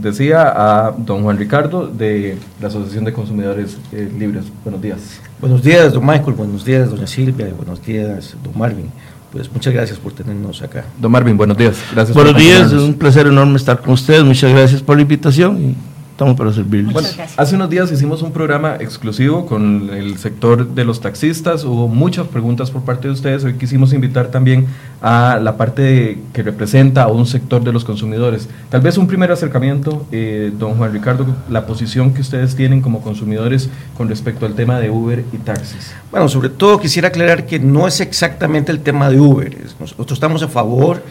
decía a don Juan Ricardo de la Asociación de Consumidores eh, Libres. Buenos días. Buenos días, don Michael. Buenos días, doña Silvia. Y buenos días, don Marvin. Pues muchas gracias por tenernos acá. Don Marvin, buenos días. Gracias buenos días, es un placer enorme estar con ustedes. Muchas gracias por la invitación estamos para servirles. Bueno, hace unos días hicimos un programa exclusivo con el sector de los taxistas, hubo muchas preguntas por parte de ustedes, hoy quisimos invitar también a la parte que representa a un sector de los consumidores. Tal vez un primer acercamiento, eh, don Juan Ricardo, la posición que ustedes tienen como consumidores con respecto al tema de Uber y taxis. Bueno, sobre todo quisiera aclarar que no es exactamente el tema de Uber, nosotros estamos a favor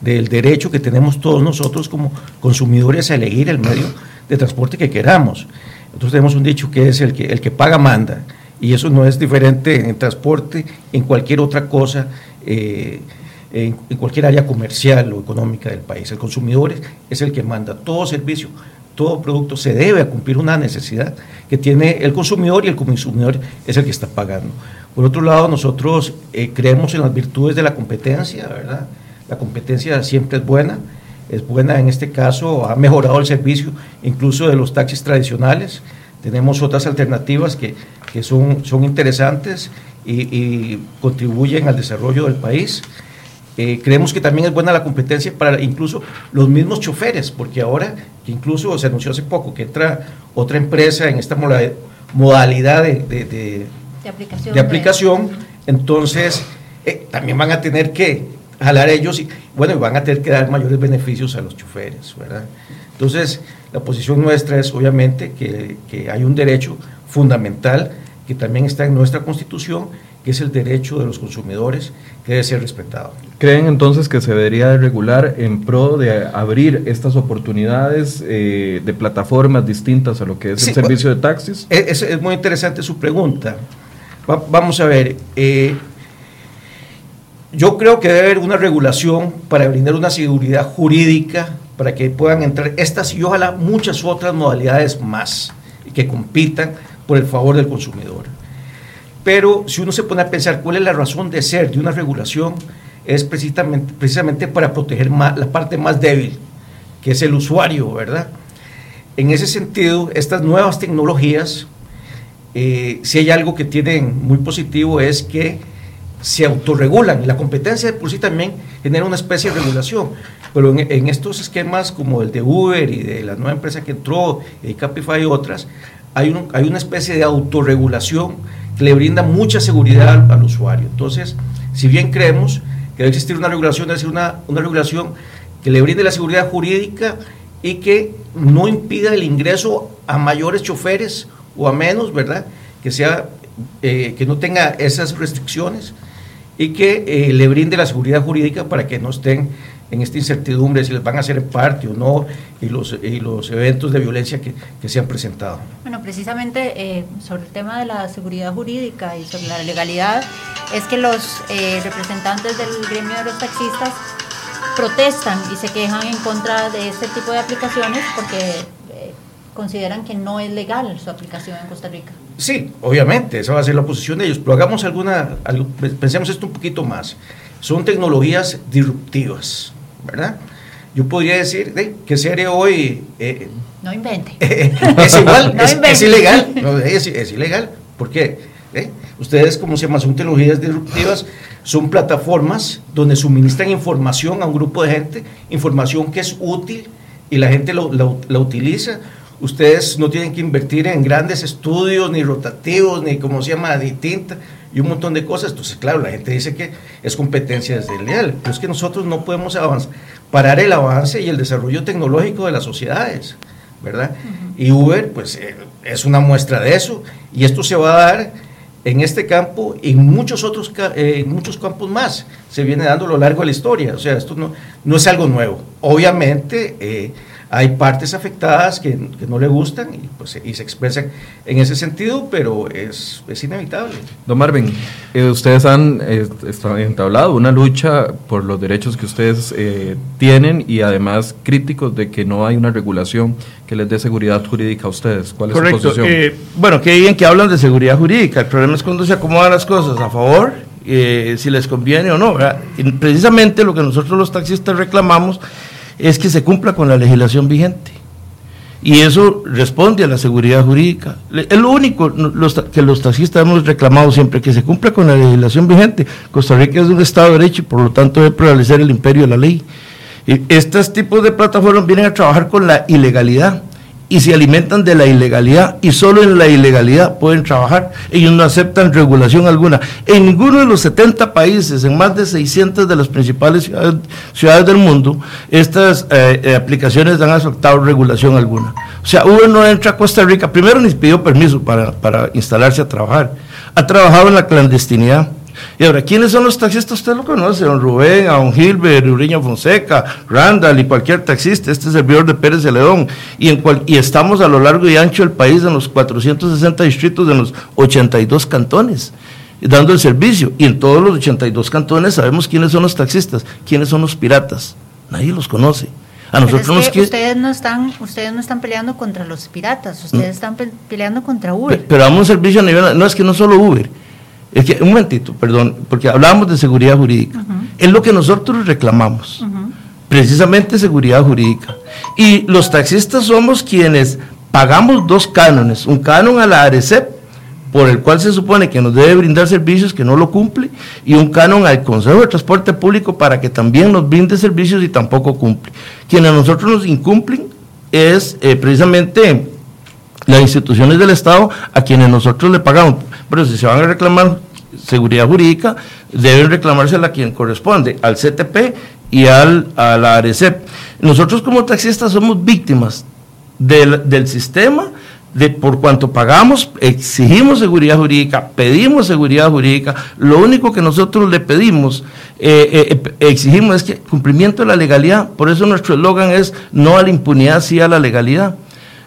del derecho que tenemos todos nosotros como consumidores a elegir el medio de transporte que queramos. Nosotros tenemos un dicho que es el que, el que paga manda, y eso no es diferente en transporte, en cualquier otra cosa, eh, en, cualquier área comercial o económica del país. El consumidor es el que manda todo servicio, todo producto se debe a cumplir una necesidad que tiene el consumidor y el consumidor es el que está pagando. Por otro lado, nosotros eh, creemos en las virtudes de la competencia, ¿verdad? La competencia siempre es buena es buena en este caso, ha mejorado el servicio incluso de los taxis tradicionales. Tenemos otras alternativas que, que son, son interesantes y, contribuyen al desarrollo del país. Eh, creemos que también es buena la competencia para incluso los mismos choferes, porque ahora, que incluso se anunció hace poco que entra otra empresa en esta modalidad de, de, aplicación, de aplicación entonces eh, también van a tener que jalar ellos y bueno, van a tener que dar mayores beneficios a los choferes, ¿verdad? Entonces, la posición nuestra es obviamente que, que, hay un derecho fundamental que también está en nuestra constitución, que es el derecho de los consumidores, que debe ser respetado. ¿Creen entonces que se debería de regular en pro de abrir estas oportunidades eh, de plataformas distintas a lo que es el servicio de taxis? Es, es, muy interesante su pregunta. vamos a ver, eh, yo creo que debe haber una regulación para brindar una seguridad jurídica para que puedan entrar estas y ojalá muchas otras modalidades más que compitan por el favor del consumidor. Pero si uno se pone a pensar cuál es la razón de ser de una regulación, es precisamente, precisamente para proteger más, la parte más débil, que es el usuario, ¿verdad? En ese sentido, estas nuevas tecnologías, eh, si hay algo que tienen muy positivo es que se autorregulan y la competencia de por sí también genera una especie de regulación. Pero en, estos esquemas como el de Uber y de la nueva empresa que entró, y Capify y otras, hay, un, hay una especie de autorregulación que le brinda mucha seguridad al, usuario. Entonces, si bien creemos que debe existir una regulación, debe ser una, una regulación que le brinde la seguridad jurídica y que no impida el ingreso a mayores choferes o a menos, ¿verdad? Que sea eh, que no tenga esas restricciones y que eh, le brinde la seguridad jurídica para que no estén en esta incertidumbre si les van a hacer parte o no y los, y los eventos de violencia que, que se han presentado. Bueno, precisamente eh, sobre el tema de la seguridad jurídica y sobre la legalidad, es que los eh, representantes del gremio de los taxistas protestan y se quejan en contra de este tipo de aplicaciones porque consideran que no es legal su aplicación en Costa Rica. Sí, obviamente, esa va a ser la posición de ellos, pero hagamos alguna, pensemos esto un poquito más. Son tecnologías disruptivas, ¿verdad? Yo podría decir que sería hoy... Eh, no invente. es igual, es, ilegal, es, ilegal. ¿Por qué? ¿Eh? Ustedes, como se llama, son tecnologías disruptivas, son plataformas donde suministran información a un grupo de gente, información que es útil y la gente lo, la utiliza Ustedes no tienen que invertir en grandes estudios, ni rotativos, ni como se llama, distinta, y un montón de cosas. Entonces, claro, la gente dice que es competencia desleal, pero es que nosotros no podemos avanzar, parar el avance y el desarrollo tecnológico de las sociedades, ¿verdad? Y Uber, pues, eh, es una muestra de eso, y esto se va a dar en este campo y en muchos otros eh, muchos campos más. Se viene dando a lo largo de la historia, o sea, esto no, no es algo nuevo. Obviamente, eh, hay partes afectadas que, no le gustan y, pues, y se expresan en ese sentido, pero es, es inevitable. Don Marvin, eh, ustedes han eh, entablado una lucha por los derechos que ustedes eh, tienen y además críticos de que no hay una regulación que les dé seguridad jurídica a ustedes. ¿Cuál es su posición? bueno, que bien que hablan de seguridad jurídica. El problema es cuando se acomodan las cosas a favor, si les conviene o no. precisamente lo que nosotros los taxistas reclamamos es que se cumpla con la legislación vigente. Y eso responde a la seguridad jurídica. Es lo único que los taxistas hemos reclamado siempre, que se cumpla con la legislación vigente. Costa Rica es un Estado de Derecho y por lo tanto debe prevalecer el imperio de la ley. Y estos tipos de plataformas vienen a trabajar con la ilegalidad y se alimentan de la ilegalidad y solo en la ilegalidad pueden trabajar. Ellos no aceptan regulación alguna. En ninguno de los 70 países, en más de 600 de las principales ciudades, del mundo, estas eh, eh, aplicaciones han aceptado regulación alguna. O sea, Uber no entra a Costa Rica, primero ni pidió permiso para, para instalarse a trabajar. Ha trabajado en la clandestinidad y ahora, ¿quiénes son los taxistas? Usted lo conoce, don Rubén, a don Gilbert, Uriño Fonseca, Randall y cualquier taxista. Este es servidor de Pérez de León. Y, en y estamos a lo largo y ancho del país, en los 460 distritos de los 82 cantones dando el servicio. Y en todos los 82 cantones sabemos quiénes son los taxistas, quiénes son los piratas. Nadie los conoce. A nosotros nos ustedes no están ustedes no están peleando contra los piratas, ustedes están peleando contra Uber. Pero, pero damos un servicio a nivel no es que no solo Uber. Es que, un momentito, perdón, porque hablábamos de seguridad jurídica. Es lo que nosotros reclamamos, precisamente seguridad jurídica. Y los taxistas somos quienes pagamos dos cánones, un canon a la ARECEP, por el cual se supone que nos debe brindar servicios que no lo cumple, y un canon al Consejo de Transporte Público para que también nos brinde servicios y tampoco cumple. Quienes a nosotros nos incumplen es eh, precisamente las instituciones del Estado a quienes nosotros le pagamos. Pero si se van a reclamar seguridad jurídica, deben reclamársela a quien corresponde, al CTP y al, a la ARECEP. Nosotros como taxistas somos víctimas del, del sistema, de por cuanto pagamos, exigimos seguridad jurídica, pedimos seguridad jurídica, lo único que nosotros le pedimos, eh, eh, exigimos es que cumplimiento de la legalidad, por eso nuestro eslogan es no a la impunidad, sí a la legalidad.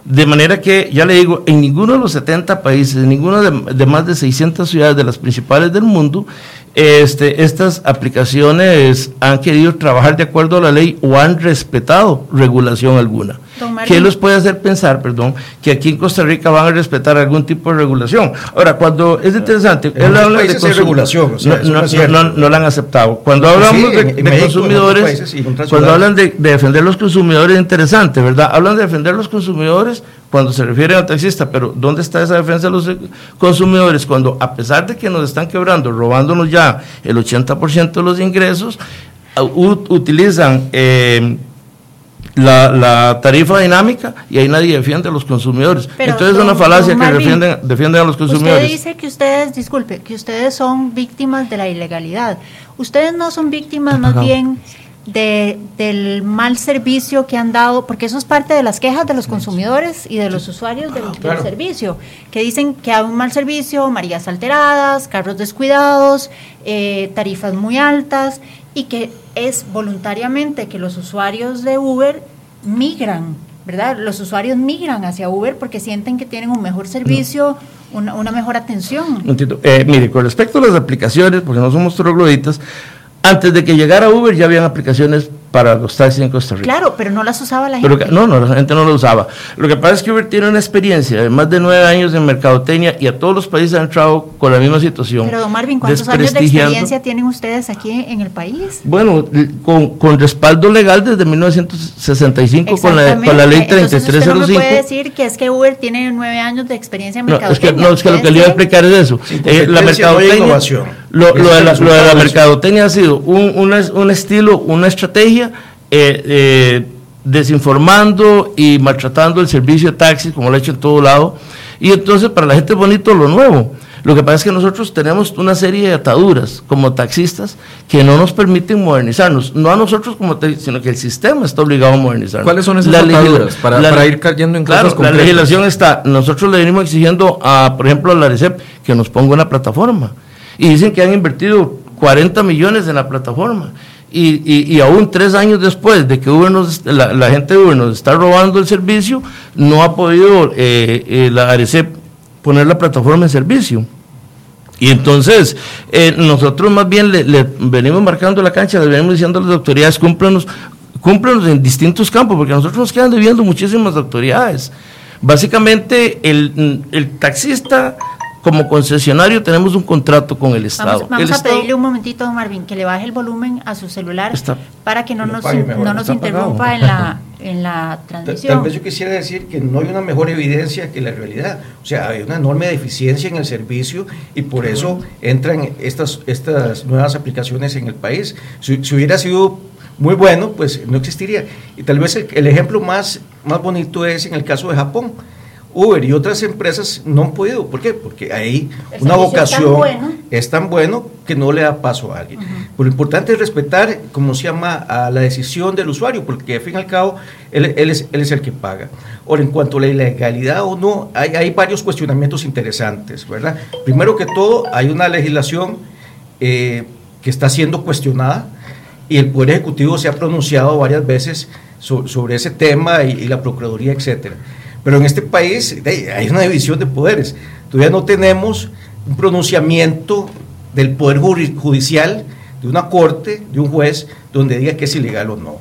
De manera que, ya le digo, en ninguno de los 70 países, en ninguno de, de más de 600 ciudades de las principales del mundo, este, estas aplicaciones han querido trabajar de acuerdo a la ley o han respetado regulación alguna. ¿Qué los puede hacer pensar, perdón, que aquí en Costa Rica van a respetar algún tipo de regulación? Ahora, cuando es interesante, él habla de regulación, no, no, la han aceptado. Cuando hablamos de, consumidores, cuando hablan de, de defender los consumidores, es interesante, ¿verdad? Hablan de defender los consumidores cuando se refiere al taxista, pero ¿dónde está esa defensa de los consumidores? Cuando a pesar de que nos están quebrando, robándonos ya el 80% de los ingresos, utilizan eh, la, tarifa dinámica y ahí nadie defiende a los consumidores. Entonces es una falacia que defienden, defienden a los consumidores. Usted dice que ustedes, disculpe, que ustedes son víctimas de la ilegalidad. Ustedes no son víctimas más bien de, del mal servicio que han dado, porque eso es parte de las quejas de los consumidores y de los usuarios del, servicio, que dicen que hay un mal servicio, marías alteradas, carros descuidados, eh, tarifas muy altas y que es voluntariamente que los usuarios de Uber migran, ¿verdad? Los usuarios migran hacia Uber porque sienten que tienen un mejor servicio. Una, una, mejor atención. Eh, mire, con respecto a las aplicaciones, porque no somos trogloditas, antes de que llegara Uber ya habían aplicaciones para los taxis en Costa Rica. Claro, pero no las usaba la gente. no, no, la gente no lo usaba. Lo que pasa es que Uber tiene una experiencia de más de nueve años en mercadotecnia y a todos los países han entrado con la misma situación. Pero, don Marvin, ¿cuántos años de experiencia tienen ustedes aquí en el país? Bueno, con, con respaldo legal desde 1965 con la, con la ley 3305. Entonces usted no puede decir que es que Uber tiene nueve años de experiencia en mercadotecnia. No, es que, lo que le iba a explicar es eso. Eh, la mercadotecnia, lo, lo, de la, lo, de la, mercadotecnia ha sido un, un estilo, una estrategia eh, eh, desinformando y maltratando el servicio de taxis, como lo ha hecho en todo lado. Y entonces para la gente es bonito lo nuevo. Lo que pasa es que nosotros tenemos una serie de ataduras como taxistas que no nos permiten modernizarnos. No a nosotros como sino que el sistema está obligado a modernizarnos. ¿Cuáles son esas ataduras para, ir cayendo en claro, La legislación está, nosotros le venimos exigiendo a, por ejemplo, a la RECEP que nos ponga una plataforma. Y dicen que han invertido 40 millones en la plataforma. Y, y, aún tres años después de que Uber la, gente de Uber nos está robando el servicio, no ha podido eh, eh, la ARECEP poner la plataforma en servicio. Y entonces, eh, nosotros más bien le, venimos marcando la cancha, le venimos diciendo a las autoridades, cúmplanos, cúmplanos en distintos campos, porque nosotros nos quedan debiendo muchísimas autoridades. Básicamente, el, el taxista como concesionario tenemos un contrato con el Estado. Vamos, a pedirle un momentito, don Marvin, que le baje el volumen a su celular para que no, nos, no nos interrumpa en la, en la transmisión. Tal vez yo quisiera decir que no hay una mejor evidencia que la realidad. O sea, hay una enorme deficiencia en el servicio y por eso entran estas, estas nuevas aplicaciones en el país. Si, hubiera sido muy bueno, pues no existiría. Y tal vez el, el ejemplo más, más bonito es en el caso de Japón Uber y otras empresas no han podido. ¿Por qué? Porque hay una vocación, es tan, bueno. que no le da paso a alguien. Pero lo importante es respetar, como se llama, a la decisión del usuario, porque al fin y al cabo él, es, él es, el que paga. Ahora, en cuanto a la ilegalidad o no, hay, hay, varios cuestionamientos interesantes, ¿verdad? Primero que todo, hay una legislación eh, que está siendo cuestionada y el Poder Ejecutivo se ha pronunciado varias veces sobre, ese tema y, y la Procuraduría, etcétera. Pero en este país hay una división de poderes. Todavía no tenemos un pronunciamiento del Poder Judicial, de una corte, de un juez, donde diga que es ilegal o no.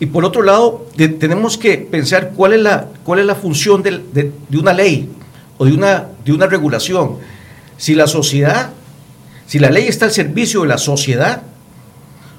Y por otro lado, tenemos que pensar cuál es la, función de, de, una ley o de una, de una regulación. Si la sociedad, si la ley está al servicio de la sociedad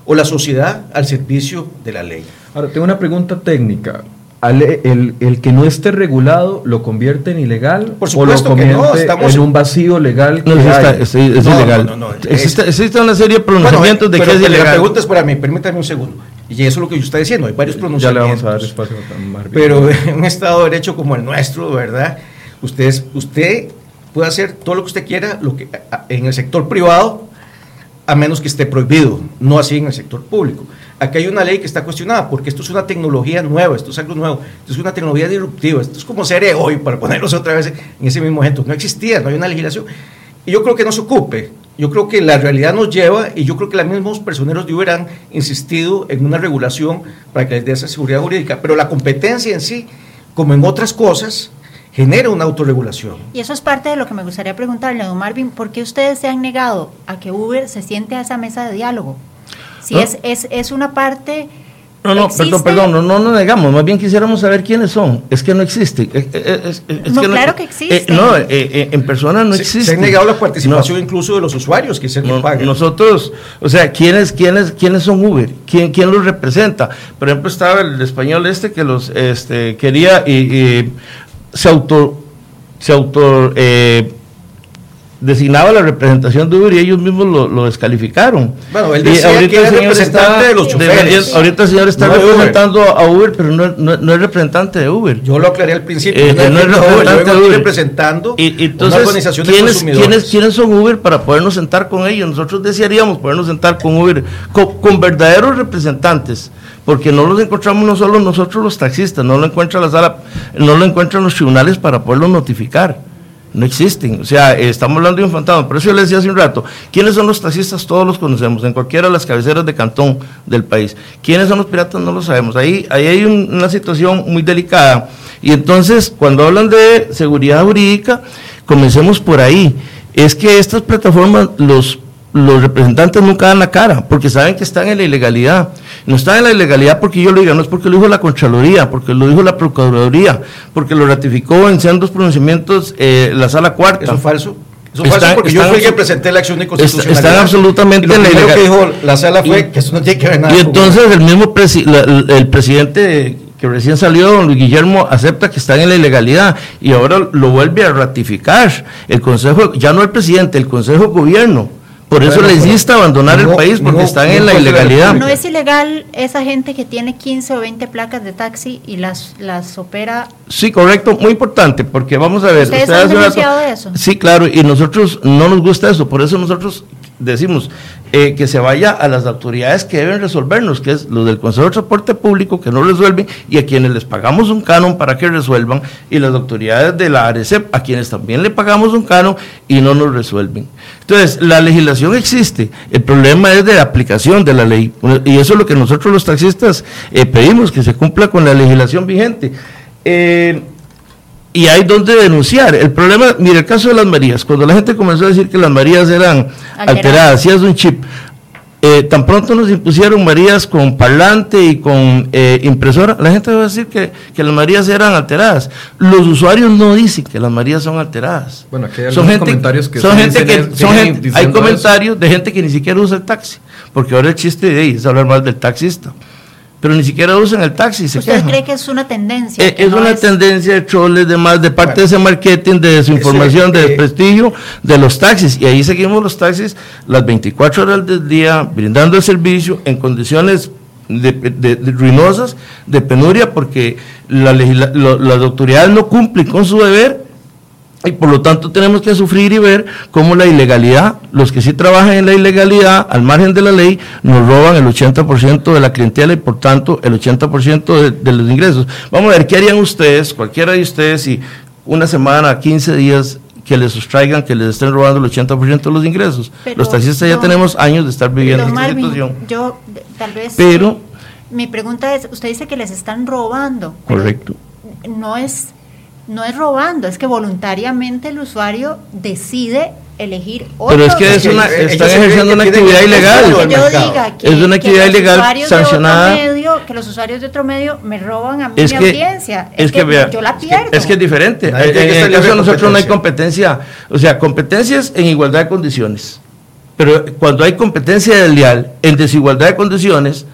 o la sociedad al servicio de la ley. Ahora, tengo una pregunta técnica el, el, que no esté regulado lo convierte en ilegal Por supuesto o lo convierte en un vacío legal no, es, ilegal. existe, una serie de pronunciamientos de que es ilegal la pregunta es para mí permítame un segundo. Y eso es lo que yo está diciendo hay varios pronunciamientos ya le vamos a dar espacio a pero en un estado de derecho como el nuestro verdad usted usted puede hacer todo lo que usted quiera lo que en el sector privado a menos que esté prohibido no así en el sector público Aquí hay una ley que está cuestionada porque esto es una tecnología nueva, esto es algo nuevo, esto es una tecnología disruptiva, esto es como ser hoy, para ponerlos otra vez en ese mismo ejemplo. No existía, no hay una legislación. Y yo creo que no se ocupe. Yo creo que la realidad nos lleva, y yo creo que los mismos personeros de Uber han insistido en una regulación para que les dé esa seguridad jurídica. Pero la competencia en sí, como en otras cosas, genera una autorregulación. Y eso es parte de lo que me gustaría preguntarle, don Marvin, ¿por qué ustedes se han negado a que Uber se siente a esa mesa de diálogo? Si es, es, es una parte... No, no, perdón, perdón, no, no, no negamos, más bien quisiéramos saber quiénes son. Es que no existe. no, claro que existe. no, en persona no existe. Se ha negado la participación incluso de los usuarios, que el que pagan. Nosotros, o sea, ¿quiénes, quiénes, quiénes son Uber? ¿Quién, ¿Quién los representa? Por ejemplo, estaba el español este que los este, quería y, se auto, se auto eh, designaba la representación de Uber y ellos mismos lo, descalificaron. Bueno, él decía ahorita que el representante de los choferes. ahorita el señor está representando a Uber, pero no, no, es representante de Uber. Yo lo aclaré al principio. Eh, no, es representante de Uber. representando y, entonces, una organización de ¿quiénes, ¿quiénes, ¿quiénes, son Uber para podernos sentar con ellos? Nosotros desearíamos podernos sentar con Uber, con, verdaderos representantes porque no los encontramos no solo nosotros los taxistas, no lo encuentra la sala, no lo encuentran los tribunales para poderlo notificar no existen. O sea, estamos hablando de un fantasma. Por eso yo les decía hace un rato, ¿quiénes son los taxistas? Todos los conocemos, en cualquiera de las cabeceras de cantón del país. ¿Quiénes son los piratas? No lo sabemos. Ahí, ahí hay una situación muy delicada. Y entonces, cuando hablan de seguridad jurídica, comencemos por ahí. Es que estas plataformas, los los representantes nunca dan la cara, porque saben que están en la ilegalidad. No están en la ilegalidad porque yo lo diga, no es porque lo dijo la Contraloría, porque lo dijo la Procuraduría, porque lo ratificó en sendos pronunciamientos eh, la Sala Cuarta. ¿Eso es falso? Eso es falso porque yo fui que presenté la acción de constitucionalidad. Están absolutamente en la ilegalidad. que dijo la Sala fue que eso no tiene que ver nada. Y entonces el mismo el presidente que recién salió, don Luis Guillermo, acepta que están en la ilegalidad y ahora lo vuelve a ratificar. El Consejo, ya no el presidente, el Consejo de Gobierno por eso les insta abandonar el país porque están en la ilegalidad. No es ilegal esa gente que tiene 15 o 20 placas de taxi y las, las opera. Sí, correcto, muy importante, porque vamos a ver. ¿Ustedes han denunciado eso? Sí, claro, y nosotros no nos gusta eso, por eso nosotros decimos eh, que se vaya a las autoridades que deben resolvernos, que es los del Consejo de Transporte Público que no resuelven y a quienes les pagamos un canon para que resuelvan, y las autoridades de la ARECEP a quienes también le pagamos un canon y no nos resuelven. Entonces, la legislación existe, el problema es de la aplicación de la ley, y eso es lo que nosotros los taxistas eh, pedimos, que se cumpla con la legislación vigente. Eh, y hay donde denunciar. El problema, mire, el caso de las Marías, cuando la gente comenzó a decir que las Marías eran alteradas, si es un chip, eh, tan pronto nos impusieron Marías con parlante y con eh, impresora, la gente va a decir que, las Marías eran alteradas. Los usuarios no dicen que las Marías son alteradas. Bueno, aquí hay son gente, comentarios que son gente que son hay comentarios de gente que ni siquiera usa el taxi, porque ahora el chiste de ahí es hablar más del taxista. Pero ni siquiera usan el taxi. Se ¿Usted cree que es una tendencia? Eh, es una tendencia de troles, demás, de parte de ese marketing, de desinformación, de desprestigio de los taxis. Y ahí seguimos los taxis las 24 horas del día, brindando el servicio en condiciones de, ruinosas, de penuria, porque la, las autoridades no cumplen con su deber y por lo tanto tenemos que sufrir y ver cómo la ilegalidad, los que sí trabajan en la ilegalidad, al margen de la ley, nos roban el 80% de la clientela y por tanto el 80% de, de, los ingresos. Vamos a ver qué harían ustedes, cualquiera de ustedes, si una semana, 15 días que les sustraigan, que les estén robando el 80% de los ingresos. los taxistas ya tenemos años de estar viviendo esta situación. Yo, tal vez. Pero. Mi pregunta es: usted dice que les están robando. Correcto. No es no es robando, es que voluntariamente el usuario decide elegir otro. Pero es que es una, están ejerciendo una actividad ilegal. es una actividad ilegal sancionada. que los usuarios de otro medio me roban a mí mi audiencia. Es, que, yo la pierdo. Es que es diferente. en, el caso de nosotros no hay competencia. O sea, competencias en igualdad de condiciones. Pero cuando hay competencia desleal en desigualdad de condiciones,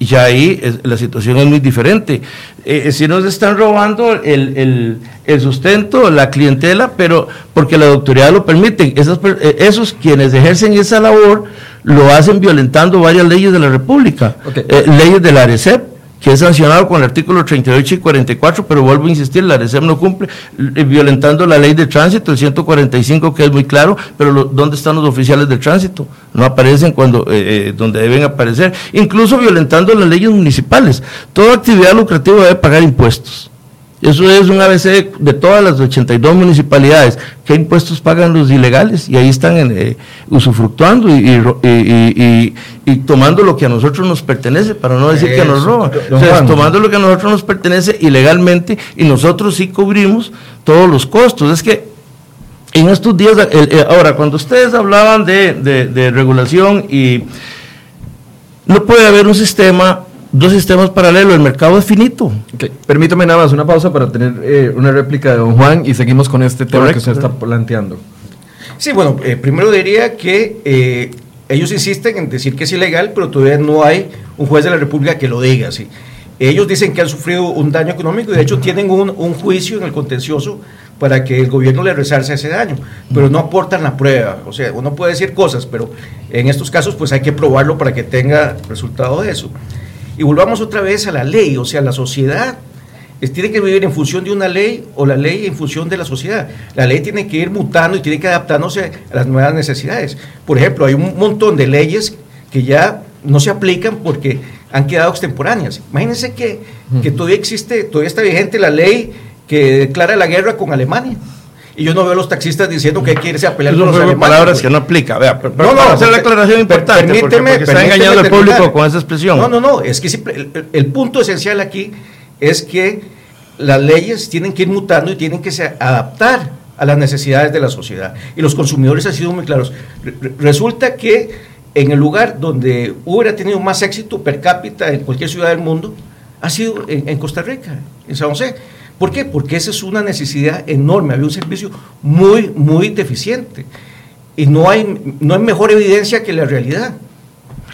ya ahí la situación es muy diferente. Eh, eh, si nos están robando el, sustento, la clientela, pero porque la autoridad lo permite. Esos, eh, esos quienes ejercen esa labor lo hacen violentando varias leyes de la República, leyes de la ARECEP, que es sancionado con el artículo 38 y 44, pero vuelvo a insistir, la ARECEP no cumple, eh, violentando la ley de tránsito, el 145, que es muy claro, pero ¿dónde están los oficiales de tránsito? No aparecen cuando eh, eh, donde deben aparecer, incluso violentando las leyes municipales. Toda actividad lucrativa debe pagar impuestos. Eso es un ABC de todas las 82 municipalidades. ¿Qué impuestos pagan los ilegales? Y ahí están eh, usufructuando y, tomando lo que a nosotros nos pertenece, para no decir que nos roban. tomando lo que a nosotros nos pertenece ilegalmente y nosotros sí cubrimos todos los costos. Es que en estos días, ahora, cuando ustedes hablaban de, de regulación y no puede haber un sistema dos sistemas paralelos, el mercado es finito. Permítame nada más una pausa para tener eh, una réplica de don Juan y seguimos con este tema que usted está planteando. Sí, bueno, eh, primero diría que eh, ellos insisten en decir que es ilegal, pero todavía no hay un juez de la República que lo diga. ¿sí? Ellos dicen que han sufrido un daño económico y de hecho tienen un, un juicio en el contencioso para que el gobierno le resarce ese daño, pero no aportan la prueba. O sea, uno puede decir cosas, pero en estos casos pues hay que probarlo para que tenga resultado de eso. Y volvamos otra vez a la ley, o sea, la sociedad tiene que vivir en función de una ley o la ley en función de la sociedad. La ley tiene que ir mutando y tiene que adaptándose a las nuevas necesidades. Por ejemplo, hay un montón de leyes que ya no se aplican porque han quedado extemporáneas. Imagínense que, que todavía existe, todavía está vigente la ley que declara la guerra con Alemania y yo no veo a los taxistas diciendo que hay que irse a pelear con los alemanes. palabras que no aplica. Vea, no, no, hacer la aclaración importante. Permíteme, porque, está engañando al público con esa expresión. No, no, no. Es que el, el, punto esencial aquí es que las leyes tienen que ir mutando y tienen que se adaptar a las necesidades de la sociedad. Y los consumidores han sido muy claros. resulta que en el lugar donde hubiera tenido más éxito per cápita en cualquier ciudad del mundo, ha sido en, en Costa Rica, en San José. ¿Por qué? Porque esa es una necesidad enorme. Había un servicio muy, muy deficiente. Y no hay, no hay mejor evidencia que la realidad.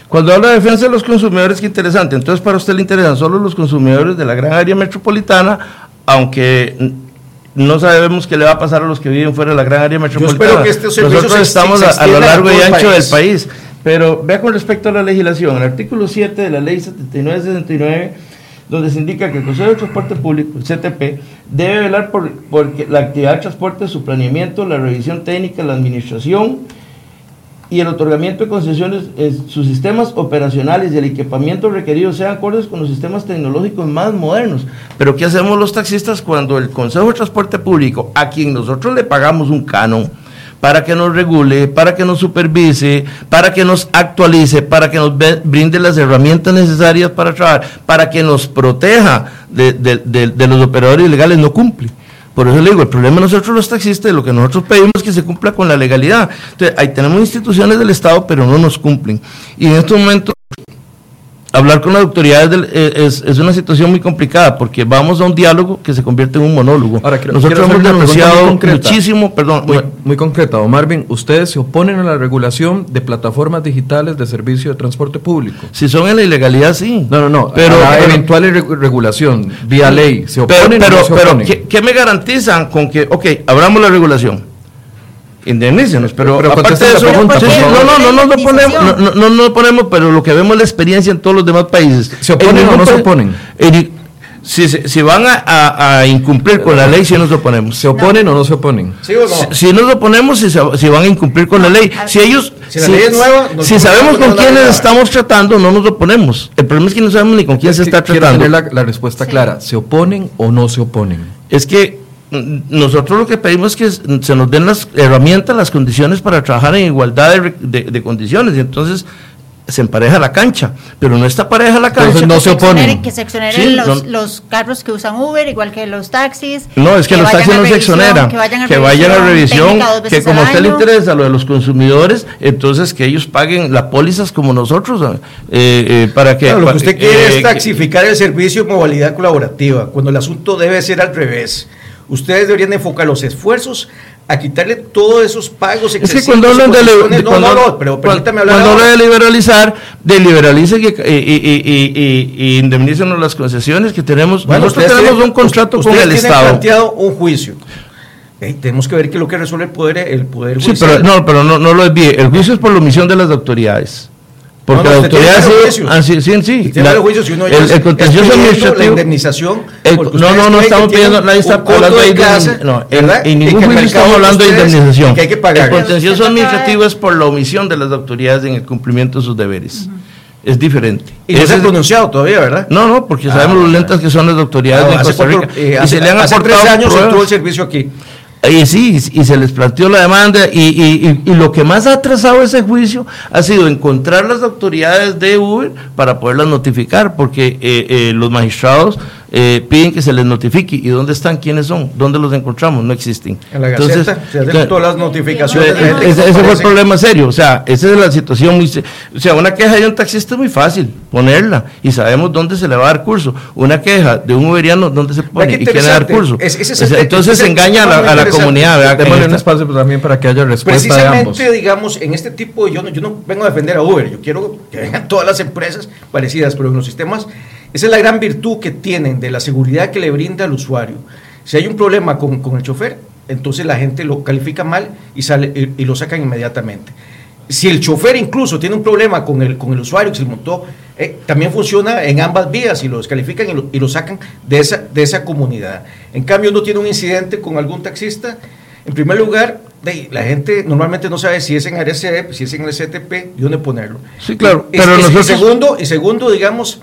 Cuando habla de defensa de los consumidores, qué interesante. Entonces, para usted le interesan solo los consumidores de la gran área metropolitana, aunque no sabemos qué le va a pasar a los que viven fuera de la gran área metropolitana. Yo espero que este Nosotros estamos a, lo largo y ancho del país. Pero vea con respecto a la legislación, el artículo 7 de la ley 7969 donde se indica que el Consejo de Transporte Público, el CTP, debe velar por, la actividad de transporte, su planeamiento, la revisión técnica, la administración y el otorgamiento de concesiones, sus sistemas operacionales y el equipamiento requerido sean acordes con los sistemas tecnológicos más modernos. Pero ¿qué hacemos los taxistas cuando el Consejo de Transporte Público, a quien nosotros le pagamos un canon, para que nos regule, para que nos supervise, para que nos actualice, para que nos brinde las herramientas necesarias para trabajar, para que nos proteja de, los operadores ilegales, no cumple. Por eso le digo, el problema de nosotros los taxistas, lo que nosotros pedimos es que se cumpla con la legalidad. Entonces, ahí tenemos instituciones del Estado, pero no nos cumplen. Y en estos momentos hablar con las autoridades del- eh, es, es una situación muy complicada porque vamos a un diálogo que se convierte en un monólogo. Ahora, Nosotros hemos denunciado muchísimo, perdón, Muy, muy concreta, don Marvin, ¿ustedes se oponen a la regulación de plataformas digitales de servicio de transporte público? si son en la ilegalidad, sí. No, no, no, Pero, a la pero- eventual regulación vía ley, ¿se Pero, oponen pero, o no se pero oponen? ¿qué, qué me garantizan con que, ok, abramos la regulación? Indemnícenos, pero, Pero aparte de eso, pregunta, sí, por sí, no, no, no, no, nos ponemos, no, no, no nos ponemos, pero lo que vemos es la experiencia en todos los demás países. ¿Se oponen En o no se oponen? en- si, si van a, a- a incumplir con la ley, sí nos oponemos. ¿Se oponen o no se oponen? ¿Sí o no? Si, si nos oponemos, si, se- si van a incumplir con la ley. Si ellos, Si la ley es nueva, si sabemos oponemos con quiénes estamos tratando, no nos oponemos. El problema es que no sabemos ni con quién Es se está quiero tratando. tener la, la respuesta Sí. clara. ¿Se oponen o no se oponen? Es que nosotros lo que pedimos es que se nos den las herramientas, las condiciones para trabajar en igualdad de, re- de- de condiciones. Y entonces se empareja la cancha. Pero no está pareja la cancha. Entonces no se oponen. exoneren- Que se exoneren Sí, los, no- los carros que usan Uber, igual que los taxis. No, es que, los taxis no se revisión, exoneran. Que vayan a Que vayan a revisión, que como a usted le interesa lo de los consumidores, entonces que ellos paguen las pólizas como nosotros, eh, eh, para que... Claro, lo que usted eh, quiere que- es taxificar el servicio de movilidad colaborativa, cuando el asunto debe ser al revés. Ustedes deberían enfocar los esfuerzos a quitarle todos esos pagos Es que excesivos cuando hablan de, no, cuando- no, no, pero permítame hablar cuando ahora. habla de liberalizar, de liberalice que, y, y, y, y- indemnícenos las concesiones que tenemos. Bueno, Nosotros tenemos tienen- un contrato con el Estado. planteado un juicio. Eh, tenemos que ver qué es lo que resuelve el poder, el poder Sí, judicial. pero no, pero no, no lo desvíe. El juicio es por la omisión de las autoridades. Porque No, no, autoridades varios sí, ah, sí, sí, sí. La- si uno ya el, el contencioso administrativo. la indemnización. El- no, no, no estamos pidiendo, nadie está hablando de casa, no, en, ¿verdad? en Y ningún juicio estamos hablando de indemnización. que hay que pagar. El contencioso administrativo es por la omisión de las autoridades en el cumplimiento de sus deberes. Es diferente. Y no se ha pronunciado todavía, ¿verdad? no, no, porque Ah, sabemos lo bueno. lentas que son las autoridades de Costa cuatro- Rica. eh, y hace, se le han hace tres años pruebas. entró el servicio aquí. Y sí, y se les planteó la demanda y, y- y- lo que más ha atrasado ese juicio ha sido encontrar las autoridades de Uber para poderlas notificar, porque eh, eh, los magistrados eh, piden que se les notifique. ¿Y dónde están? ¿Quiénes son? ¿Dónde los encontramos? No existen. En la Entonces, Gaceta se hacen claro, todas las notificaciones. eh, que ese, ese fue el problema serio, o sea, esa es la situación muy... se- O sea, una queja de un taxista es muy fácil ponerla y sabemos dónde se le va a dar curso. Una queja de un uberiano, ¿dónde se pone y quién le da interesante. curso. Es- es entonces el engaña a la, a la comunidad. Démosle un espacio también para que haya respuesta de ambos. Precisamente, digamos, en este tipo, de- yo no, yo no vengo a defender a Uber, yo quiero que vengan todas las empresas parecidas, pero en los sistemas, esa es la gran virtud que tienen de la seguridad que le brinda al usuario. Si hay un problema con, con el chofer, entonces la gente lo califica mal y, sale, y, y lo sacan inmediatamente. Si el chofer incluso tiene un problema con el, con el usuario que se montó, eh, también funciona en ambas vías y lo descalifican y lo, y lo sacan de esa, de esa comunidad. En cambio, uno tiene un incidente con algún taxista, en primer lugar, la gente normalmente no sabe si es en RCEP, si es en el CTP y dónde ponerlo. Sí, claro, pero y- y nosotros- segundo, y segundo, digamos,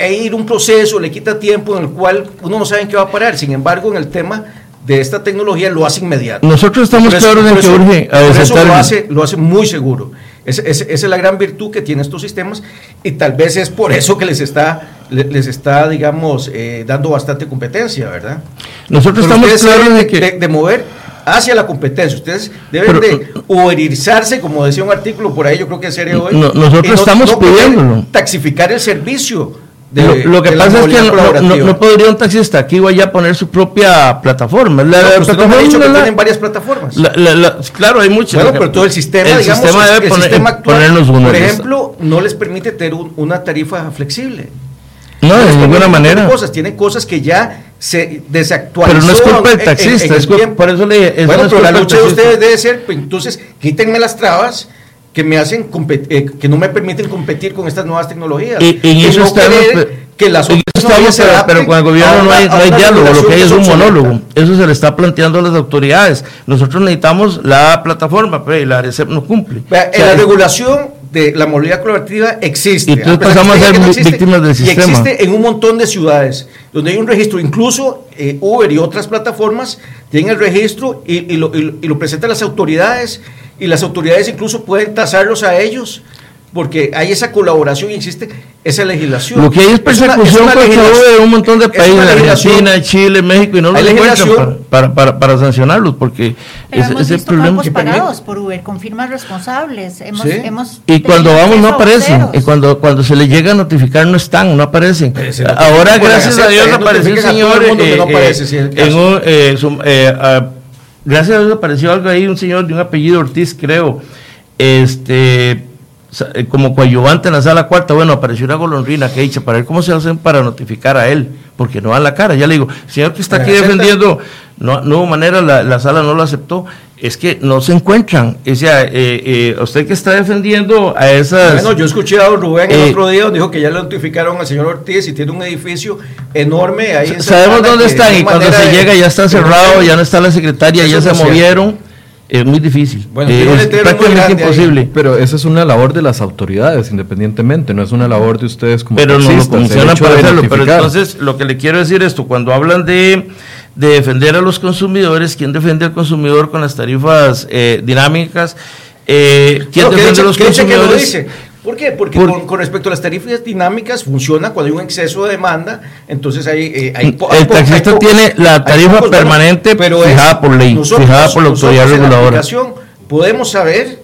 e ir un proceso le quita tiempo en el cual uno no sabe en qué va a parar. Sin embargo, en el tema de esta tecnología lo hace inmediato. Nosotros estamos eso- claros en que urge por eso lo hace, lo hace muy seguro. Esa esa- esa es la gran virtud que tienen estos sistemas y tal vez es por eso que les está, le- les está digamos, eh, dando bastante competencia, ¿verdad? Nosotros Pero estamos claros de que... de- de mover hacia la competencia. Ustedes deben Pero- de uberizarse, como decía un artículo por ahí, yo creo que sería hoy. No- nosotros y estamos poder pidiéndolo. Taxificar el servicio. De- lo, lo que pasa es que no, podría un taxista aquí o allá poner su propia plataforma. La, No, la ha plataforma dicho que la- tienen varias plataformas. la- la- la- claro, hay muchas. Bueno, pero todo el sistema, el digamos, sistema debe el poner- sistema actual, ponernos una por ejemplo, no les permite tener un- una tarifa flexible. No, de ninguna manera. Cosas, tienen cosas que ya se desactualizó. Pero no es culpa del en- taxista, en es culpa- por eso le dije, Bueno, no es pero la lucha de ustedes debe ser, pues, entonces, quítenme las trabas que me hacen eh, que no me permiten competir con estas nuevas tecnologías. Y- y en Y eso no pe- que las en otras estamos, se pero, pero con el gobierno no hay, no hay diálogo, lo que hay es un monólogo. Eso se le está planteando a las autoridades. Nosotros necesitamos la plataforma, pero y la ARECEP no cumple. Vea, O sea, la regulación de la movilidad colaborativa existe. Y entonces pesar pasamos a ser no vi- víctimas del y sistema. existe en un montón de ciudades donde hay un registro, incluso eh, Uber y otras plataformas tienen el registro y, y lo, y lo- y lo presentan las autoridades y las autoridades incluso pueden tasarlos a ellos porque hay esa colaboración y existe esa legislación. Lo que hay es persecución contra de un montón de países, Argentina, Chile, México, y no lo encuentran para, para, para, sancionarlos, porque Pero es, hemos visto problema. pagados por Uber, con firmas responsables. Hemos, hemos y cuando vamos no aparecen, y cuando, cuando se les llega a notificar no están, no aparecen. Ahora, gracias a Dios, apareció el señor en un... Gracias a Dios apareció algo ahí, un señor de un apellido Ortiz, creo, este eh, como coadyuvante en la sala cuarta, bueno, apareció una golondrina que dice, para ver cómo se hacen para notificar a él, porque no a la cara. Ya le digo, señor que está aquí defendiendo, no, no hubo manera, la, sala no lo aceptó, es que no se encuentran. O sea, eh, eh, usted que está defendiendo a esas... Bueno, yo escuché a don Rubén el otro día, dijo que ya le notificaron al señor Ortiz y tiene un edificio enorme ahí. Sabemos dónde están y cuando se llega ya está cerrado, ya no está la secretaria, ya se movieron es muy difícil. Bueno, eh, es prácticamente imposible. Pero esa es una labor de las autoridades, independientemente, no es una labor de ustedes como Pero no funcionan para hacerlo. Pero entonces, lo que le quiero decir esto, cuando hablan de, de defender a los consumidores, ¿quién defiende al consumidor con las tarifas eh, dinámicas? Eh, ¿Quién defiende a los consumidores? ¿Por qué? Porque con, respecto a las tarifas dinámicas funciona cuando hay un exceso de demanda, entonces hay... Eh, hay el taxista tiene la tarifa permanente pero fijada por ley, fijada por la autoridad reguladora. podemos saber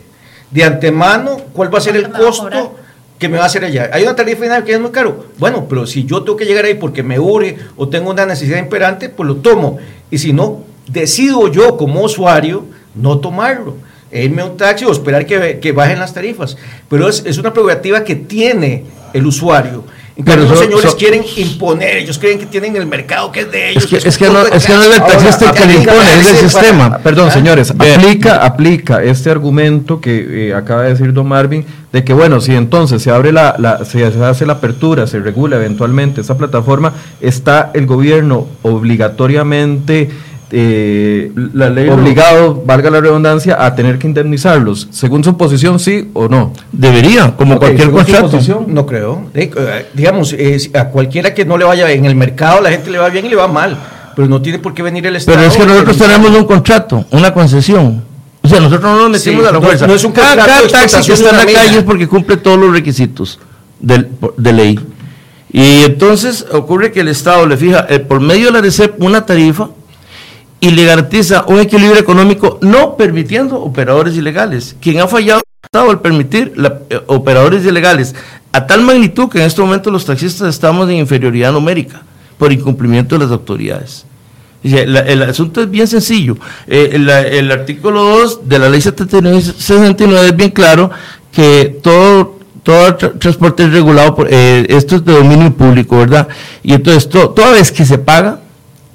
de antemano cuál va a ser el costo que me va a hacer allá. Hay una tarifa dinámica que es muy caro. Bueno, pero si yo tengo que llegar ahí porque me urge o tengo una necesidad imperante, pues lo tomo. Y si no, decido yo como usuario no tomarlo irme a un taxi o esperar que, que bajen las tarifas. Pero es, es, una prerrogativa que tiene el usuario. Pero los señores quieren imponer, ellos creen que tienen el mercado que es de ellos. Es que, no, es, que no, es el taxista que le impone, es el sistema. Perdón, señores, aplica, aplica este argumento que eh, acaba de decir don Marvin, de que bueno, si entonces se abre la, la se hace la apertura, se regula eventualmente esa plataforma, está el gobierno obligatoriamente eh, la ley obligado, valga la redundancia, a tener que indemnizarlos. Según su posición, sí o no. Debería, como cualquier contrato. No creo. Eh, digamos, a cualquiera que no le vaya en el mercado, la gente le va bien y le va mal. Pero no tiene por qué venir el Estado. Pero es que nosotros tenemos un contrato, una concesión. O sea, nosotros no nos metimos a la fuerza. No, es un contrato Cada taxi que está en la calle es porque cumple todos los requisitos de, de ley. Y entonces ocurre que el Estado le fija eh, por medio de la RECEP una tarifa y le garantiza un equilibrio económico no permitiendo operadores ilegales. Quien ha fallado al permitir eh, operadores ilegales a tal magnitud que en este momento los taxistas estamos en inferioridad numérica por incumplimiento de las autoridades. el asunto es bien sencillo. Eh, el, artículo 2 de la ley 79 es bien claro que todo, todo transporte es regulado por, eh, esto es de dominio público, ¿verdad? Y entonces toda vez que se paga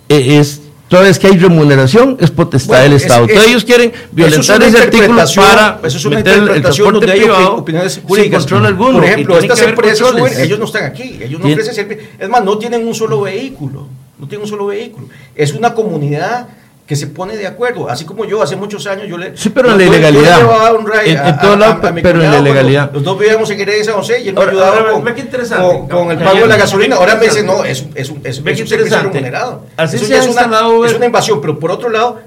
es Toda vez que hay remuneración, es potestad del Estado. Entonces ellos quieren violentar ese artículo para eso es una interpretación donde hay opiniones jurídicas. alguno. Por ejemplo, estas empresas, ellos no están aquí. Ellos no ofrecen. Es más, no tienen un solo vehículo. No tienen un solo vehículo. Es una comunidad que se pone de acuerdo, así como yo hace muchos años yo le sí pero en la ilegalidad. en, todo lado pero en la ilegalidad. los dos vivíamos en Heredia San José y él me ayudaba con, con, con, el pago de la gasolina. Ahora me dice no es, es, es, es un servicio remunerado. Así Eso es, una, es una invasión pero por otro lado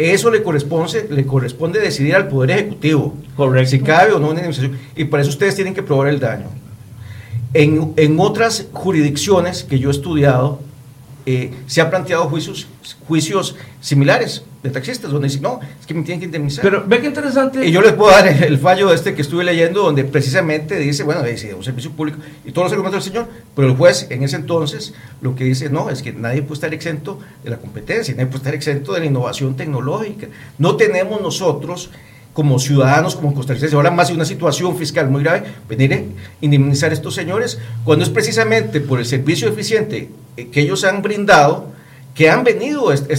eso le corresponde, le corresponde decidir al Poder Ejecutivo Correcto. si cabe o no una indemnización y para eso ustedes tienen que probar el daño. En, en otras jurisdicciones que yo he estudiado eh, se han planteado juicios, juicios similares de taxistas, donde dicen, no, es que me tienen que indemnizar. Pero ve qué interesante. Y yo les puedo dar el, fallo este que estuve leyendo, donde precisamente dice, bueno, dice un servicio público y todos los argumentos del señor, pero el juez en ese entonces lo que dice, no, es que nadie puede estar exento de la competencia, nadie puede estar exento de la innovación tecnológica. No tenemos nosotros como ciudadanos, como costarricenses, ahora más de una situación fiscal muy grave, venir a indemnizar a estos señores, cuando es precisamente por el servicio eficiente que ellos han brindado, que han venido estas,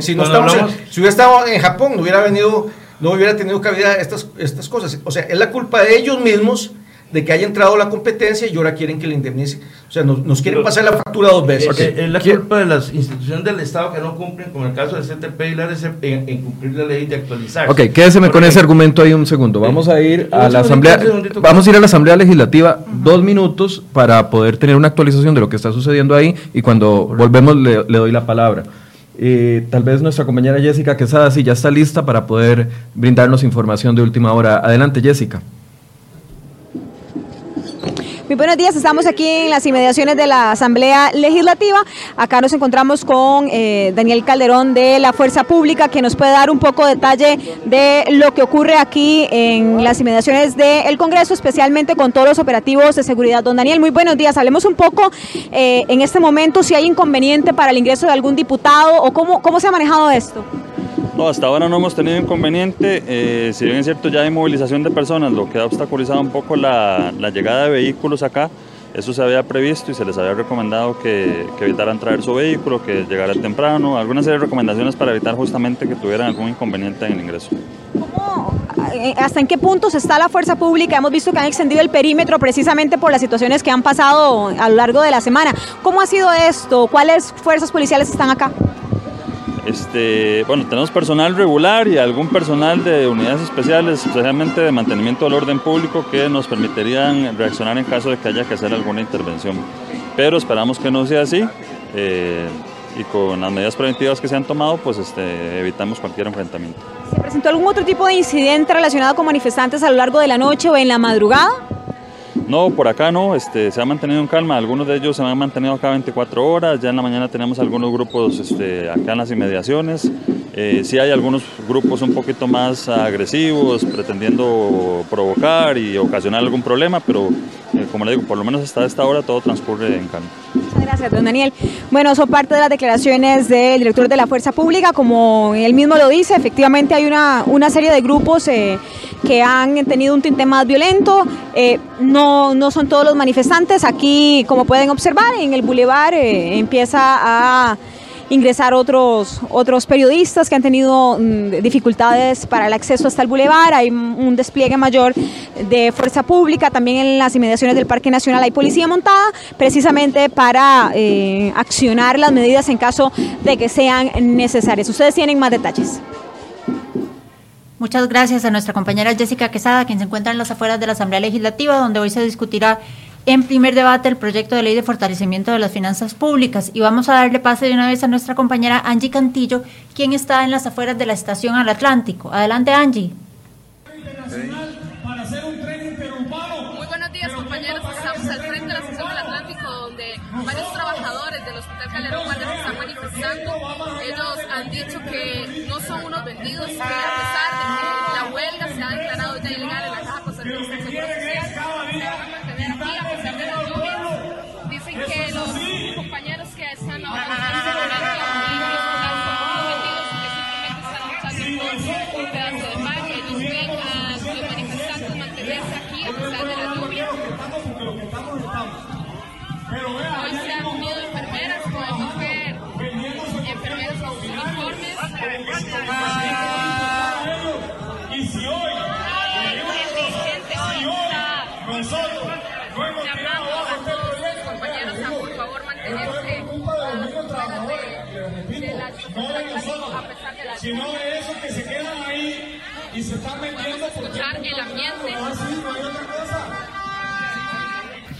si no estamos si hubiera estado en Japón, no hubiera venido, no hubiera tenido cabida estas, estas cosas. O sea, es la culpa de ellos mismos de que haya entrado la competencia y ahora quieren que le indemnice. O sea, nos, quieren pasar la factura dos veces. Es, la culpa de las instituciones del Estado que no cumplen, con el caso del CTP y la RCP, en, cumplir la ley de actualizar. Ok, quédese con ese argumento ahí un segundo. Vamos a ir a la Asamblea, vamos a ir a la Asamblea Legislativa dos minutos para poder tener una actualización de lo que está sucediendo ahí y cuando volvemos le, doy la palabra. Eh, tal vez nuestra compañera Jessica Quesada sí ya está lista para poder brindarnos información de última hora. Adelante, Jessica. Muy buenos días, estamos aquí en las inmediaciones de la Asamblea Legislativa. Acá nos encontramos con eh, Daniel Calderón de la Fuerza Pública, que nos puede dar un poco de detalle de lo que ocurre aquí en las inmediaciones del Congreso, especialmente con todos los operativos de seguridad. Don Daniel, muy buenos días. Hablemos un poco eh, en este momento si hay inconveniente para el ingreso de algún diputado o cómo, cómo se ha manejado esto. No, hasta ahora no hemos tenido inconveniente. Eh, si bien es cierto, ya hay movilización de personas, lo que ha obstaculizado un poco la, llegada de vehículos acá. Eso se había previsto y se les había recomendado que, evitaran traer su vehículo, que llegaran temprano, alguna serie de recomendaciones para evitar justamente que tuvieran algún inconveniente en el ingreso. ¿Hasta en qué puntos está la fuerza pública? Hemos visto que han extendido el perímetro precisamente por las situaciones que han pasado a lo largo de la semana. ¿Cómo ha sido esto? ¿Cuáles fuerzas policiales están acá? Este, bueno, tenemos personal regular y algún personal de unidades especiales, especialmente de mantenimiento del orden público, que nos permitirían reaccionar en caso de que haya que hacer alguna intervención. Pero esperamos que no sea así eh, y con las medidas preventivas que se han tomado, pues este, evitamos cualquier enfrentamiento. ¿Se presentó algún otro tipo de incidente relacionado con manifestantes a lo largo de la noche o en la madrugada? No, por acá no, este, se ha mantenido en calma, algunos de ellos se han mantenido acá 24 horas, ya en la mañana tenemos algunos grupos este, acá en las inmediaciones, eh, sí hay algunos grupos un poquito más agresivos, pretendiendo provocar y ocasionar algún problema, pero eh, como le digo, por lo menos hasta esta hora todo transcurre en calma. Muchas gracias, don Daniel. Bueno, son parte de las declaraciones del director de la Fuerza Pública, como él mismo lo dice, efectivamente hay una, una serie de grupos eh, que han tenido un tinte más violento, no, no son todos los manifestantes, aquí como pueden observar en el bulevar empieza a ingresar otros, otros periodistas que han tenido mm, dificultades para el acceso hasta el bulevar, hay un despliegue mayor de fuerza pública, también en las inmediaciones del Parque Nacional hay policía montada, precisamente para eh, accionar las medidas en caso de que sean necesarias. Ustedes tienen más detalles. Muchas gracias a nuestra compañera Jessica Quesada, quien se encuentra en las afueras de la Asamblea Legislativa, donde hoy se discutirá en primer debate el proyecto de ley de fortalecimiento de las finanzas públicas. Y vamos a darle pase de una vez a nuestra compañera Angie Cantillo, quien está en las afueras de la estación al Atlántico. Adelante, Angie. Muy buenos días, compañeros. Estamos al frente de la estación al Atlántico, donde varios trabajadores del Hospital Calderón Guardia se están manifestando. Ellos han dicho que no son unos vendidos, que a pesar sino de esos que se quedan ahí y se están metiendo por escuchar el ambiente.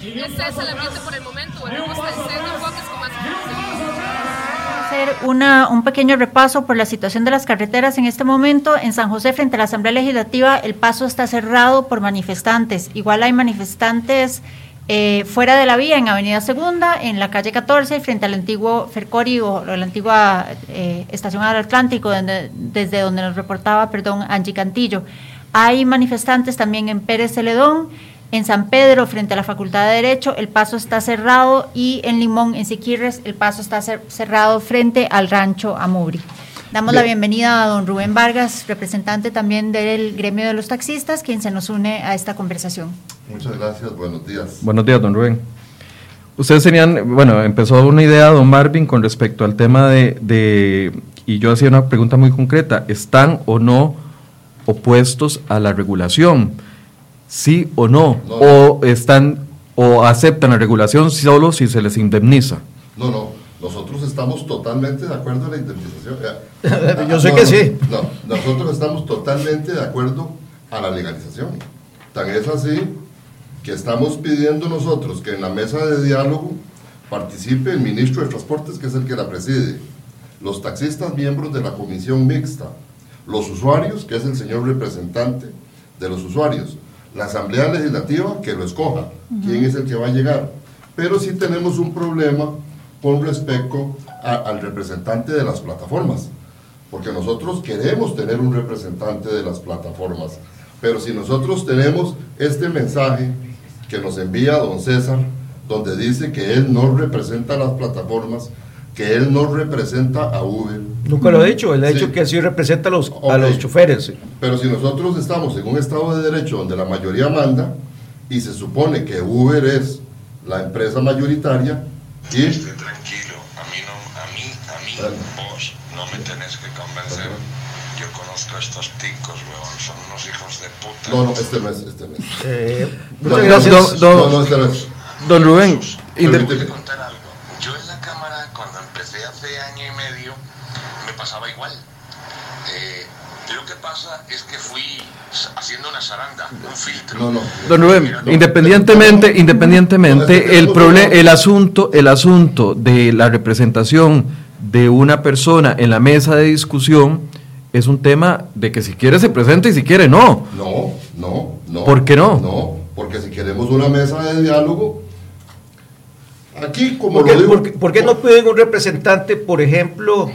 Este es el ambiente por el momento. Volvemos a enfoques con más hacer una, un pequeño repaso por la situación de las carreteras en este momento. En San José, frente a la Asamblea Legislativa, el paso está cerrado por manifestantes. Igual hay manifestantes eh, fuera de la vía, en Avenida Segunda, en la calle 14, frente al antiguo Fercori o la antigua eh, estación del Atlántico, desde donde nos reportaba, perdón, Angie Cantillo. Hay manifestantes también en Pérez Celedón, en San Pedro, frente a la Facultad de Derecho, el paso está cerrado y en Limón, en Siquirres, el paso está cerrado frente al rancho Amuri. Damos la bienvenida a don Rubén Vargas, representante también del gremio de los taxistas, quien se nos une a esta conversación. Muchas gracias, buenos días. Buenos días, don Rubén. Ustedes tenían, bueno, empezó una idea, don Marvin, con respecto al tema de, y yo hacía una pregunta muy concreta, ¿están o no opuestos a la regulación? ¿Sí o no? ¿O están o aceptan la regulación solo si se les indemniza? No, no, nosotros estamos totalmente de acuerdo en la indemnización. Yo sé que sí. No, nosotros estamos totalmente de acuerdo a la legalización. Tan es así que estamos pidiendo nosotros que en la mesa de diálogo participe el ministro de Transportes, que es el que la preside, los taxistas miembros de la comisión mixta, los usuarios, que es el señor representante de los usuarios, la Asamblea Legislativa que lo escoja, quién es el que va a llegar. Pero sí tenemos un problema con respecto a- al representante de las plataformas, porque nosotros queremos tener un representante de las plataformas, pero si nosotros tenemos este mensaje que nos envía don César, donde dice que él no representa a las plataformas, que él no representa a Uber, Nunca lo ha dicho, él ha Sí. dicho que sí representa a los, a Ok. los choferes. sí. pero si nosotros estamos en un Estado de Derecho donde la mayoría manda y se supone que Uber es la empresa mayoritaria y a mí a mí, a mí, Vale. vos no me tenés que convencer. Yo conozco a estos ticos, weón, son unos hijos de puta. no, no, este no es, este no es. Eh, No, muchas no, gracias. don- no, no, este no es. Don Rubén, Te voy inde- a contar algo. Yo en la cámara, cuando empecé hace año y medio, me pasaba igual. Lo que pasa es que fui haciendo una zaranda, un filtro. No, no. Don Rubén, No. independientemente, independientemente, el problema, el asunto, el asunto de la representación de una persona en la mesa de discusión es un tema de que si quiere se presenta y si quiere no. No, no, no. ¿Por qué no? No, porque si queremos una mesa de diálogo, aquí como ¿Por qué, lo digo, por qué- por qué no piden un representante, por ejemplo,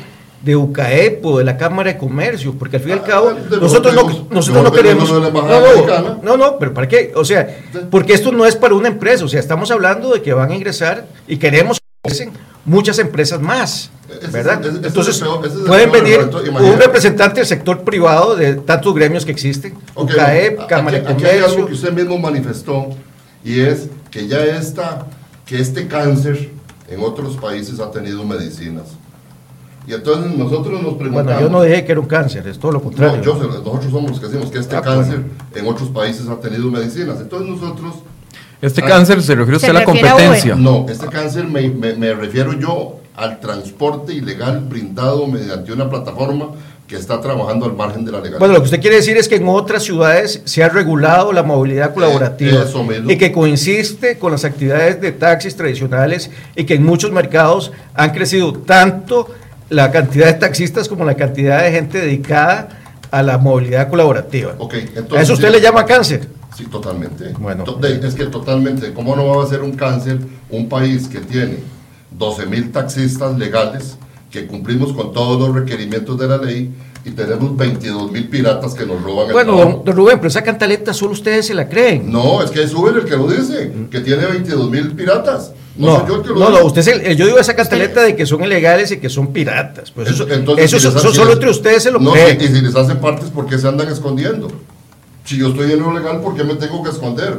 de UCAEP o de la Cámara de Comercio? Porque al fin y al Ah, cabo, nosotros no, nosotros no queremos. No, no, no, pero ¿para qué? O sea, porque esto no es para una empresa, o sea, estamos hablando de que van a ingresar y queremos que ingresen muchas empresas más. ¿Verdad? Entonces, pueden venir un representante del sector privado de tantos gremios que existen, UCAEP, Cámara de aquí hay algo Comercio. que usted mismo manifestó y es que ya esta, que este cáncer en otros países ha tenido medicinas. Y entonces nosotros nos preguntamos. Bueno, yo no dije que era un cáncer, es todo lo contrario. No, yo nosotros somos los que decimos que este Ah, cáncer en otros países ha tenido medicinas. Entonces nosotros. Este Ah, cáncer se refiere usted Se a la refiere a competencia. No, este cáncer me, me- me refiero yo al transporte ilegal brindado mediante una plataforma que está trabajando al margen de la legalidad. Bueno, lo que usted quiere decir es que en otras ciudades se ha regulado la movilidad colaborativa Eh, y que coincide con las actividades de taxis tradicionales y que en muchos mercados han crecido tanto la cantidad de taxistas como la cantidad de gente dedicada a la movilidad colaborativa. ¿A eso usted le llama cáncer? Sí, totalmente. Bueno. Es que totalmente. ¿Cómo no va a ser un cáncer un país que tiene 12 mil taxistas legales, que cumplimos con todos los requerimientos de la ley y tenemos 22 mil piratas que nos roban el Bueno, don, don Rubén, pero esa cantaleta solo ustedes se la creen. No, es que es Uber el que lo dice, que tiene 22 mil piratas. No, No, yo no, yo digo esa cantaleta de que son ilegales y que son piratas. Pues eso, Entonces, eso, si les eso hacen- solo entre ustedes se lo no, creen. Y si les hacen partes, ¿por qué se andan escondiendo? Si yo estoy en lo legal, ¿por qué me tengo que esconder?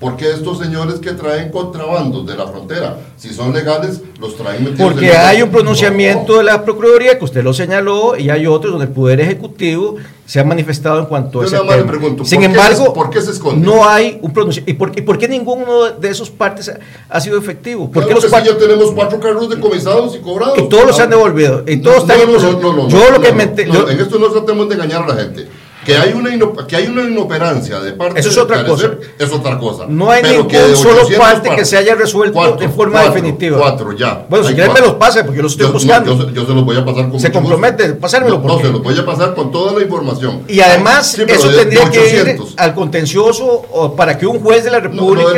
Porque estos señores que traen contrabandos de la frontera, si son legales, los traen metidos Porque hay un pronunciamiento No. de la Procuraduría que usted lo señaló y hay otros donde el Poder Ejecutivo se ha manifestado en cuanto a Yo ese tema. pregunto, Sin ¿por qué embargo, se- por qué se esconde? no hay un pronunciamiento. ¿Y por, y por qué ninguno de esos partes ha, sido efectivo? ¿Por qué Claro los que sí, partes- ya tenemos cuatro carros decomisados y cobrados. Y todos los han devolvido. Y todos no, están no, Yo lo que me En esto no tratemos de engañar a la gente. Que hay una, que hay una inoperancia de parte Eso es de otra cosa. Es otra cosa. No hay Pero ningún solo 800 parte que se haya resuelto cuatro, de forma cuatro, definitiva. Cuatro, ya. Bueno, si quieren me los pase, porque yo los estoy Yo- no, buscando. yo, se- yo se los voy a pasar con Se compromete, gusto. pásármelo, No, no, se los voy a pasar con toda la información. Y además, Sí, eso de- de tendría que ir 800. al contencioso o para que un juez de la República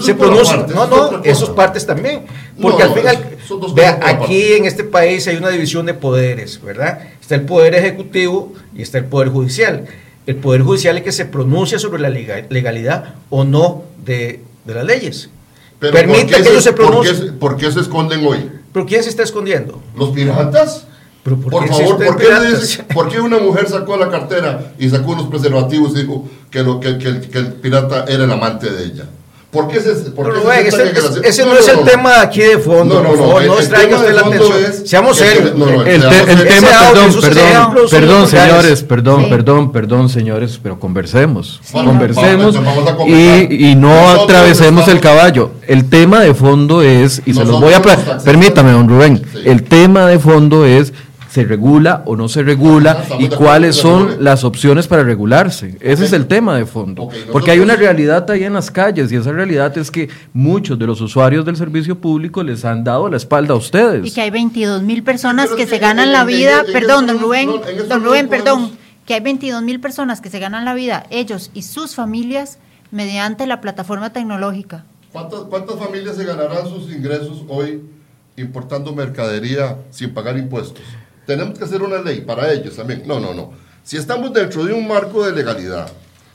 se pronuncie. No, no, esos partes también. Porque al final, vea, aquí en este país hay una división de poderes, ¿verdad? Está el poder ejecutivo y está el poder judicial. El poder judicial es que se pronuncia sobre la lega- legalidad o no de, de las leyes. Pero Permite ¿por qué que se- ellos se por qué pronuncien. ¿Por qué se esconden hoy? ¿Pero quién se está escondiendo? ¿Los piratas? ¿Pero por Por favor, ¿por qué, dice- por qué una mujer sacó la cartera y sacó unos preservativos y dijo que, lo, que, que que el pirata era el amante de ella? ¿Por qué se, por qué Pero, se Rubén, sientan ese, no, es el tema aquí de fondo. No, no, no, distraiga tema usted de la fondo atención. es Seamos serios. El, te- tema, perdón, perdón, perdón, señores, perdón, Sí. perdón, perdón, señores, pero conversemos, Sí. conversemos y, y no Nosotros atravesemos el caballo. El tema de fondo es, y se los voy a... Permítame, don Rubén, Sí. el tema de fondo es... ¿Se regula o no se regula? Estamos ¿Y cuáles son las opciones para regularse? Ese es el tema de fondo. Porque hay una realidad ahí en las calles y esa realidad es que muchos de los usuarios del servicio público les han dado la espalda a ustedes. Y que hay 22 mil personas que se ganan en- la vida, en- perdón, don Rubén, no, don Rubén, perdón, que hay 22 mil personas que se ganan la vida, ellos y sus familias, mediante la plataforma tecnológica. ¿Cuántas, ¿Cuántas familias se ganarán sus ingresos hoy importando mercadería sin pagar impuestos? Tenemos que hacer una ley para ellos también. No, no, no. Si estamos dentro de un marco de legalidad,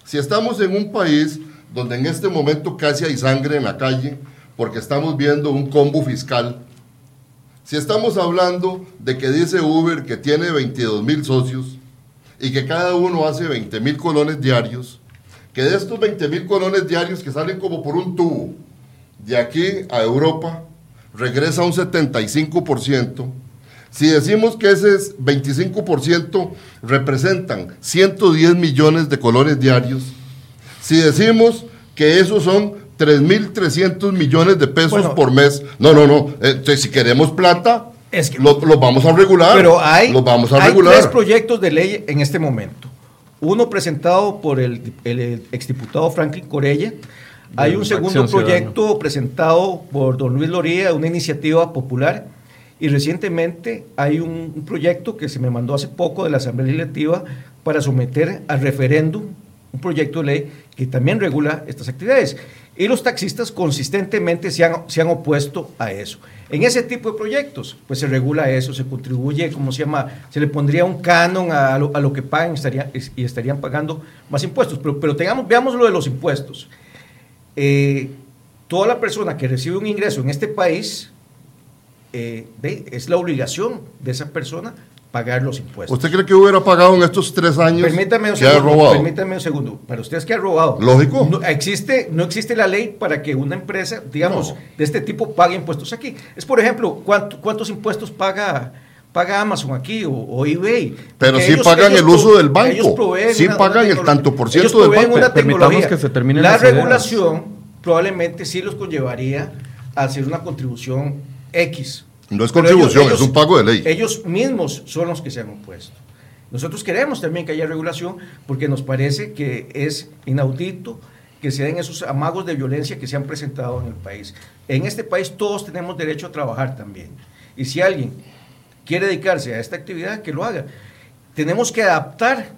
si estamos en un país donde en este momento casi hay sangre en la calle, porque estamos viendo un combo fiscal, si estamos hablando de que dice Uber que tiene 22 mil socios y que cada uno hace 20 mil colones diarios, que de estos 20 mil colones diarios que salen como por un tubo de aquí a Europa, regresa un 75%, si decimos que ese 25% representan 110 millones de colones diarios, si decimos que esos son 3.300 millones de pesos por mes, no, no, no, entonces si queremos plata, es que, los lo vamos a regular. Pero hay, los vamos a hay regular. tres proyectos de ley en este momento. Uno presentado por el, el exdiputado Franklin Corella. Hay un segundo proyecto presentado por don Luis Loría, una iniciativa popular y recientemente hay un, proyecto que se me mandó hace poco de la Asamblea Legislativa para someter al referéndum un proyecto de ley que también regula estas actividades. Y los taxistas consistentemente se han, se han opuesto a eso. En ese tipo de proyectos, pues se regula eso, se contribuye, ¿cómo se llama? Se le pondría un canon a lo, a lo que pagan estaría, y estarían pagando más impuestos. Pero, pero tengamos, veamos lo de los impuestos. Eh, toda la persona que recibe un ingreso en este país eh, es la obligación de esa persona pagar los impuestos. ¿Usted cree que hubiera pagado en estos tres años permítame un que segundo, ha robado? Permítame un segundo. Para ustedes que ha robado. Lógico. No existe, no existe la ley para que una empresa, digamos, No. de este tipo pague impuestos aquí. Es, por ejemplo, ¿cuánto- ¿cuántos impuestos paga, paga Amazon aquí o, o eBay? Pero sí ellos- pagan ellos el uso del banco. ellos proveen Sí una- pagan una el tanto por ciento ellos del banco. una Permitamos que se terminen La ideas. regulación probablemente sí los conllevaría a hacer una contribución X. No es contribución, es un pago de ley. Ellos mismos son los que se han opuesto. Nosotros queremos también que haya regulación porque nos parece que es inaudito que se den esos amagos de violencia que se han presentado en el país. En este país todos tenemos derecho a trabajar también. Y si alguien quiere dedicarse a esta actividad, que lo haga. Tenemos que adaptar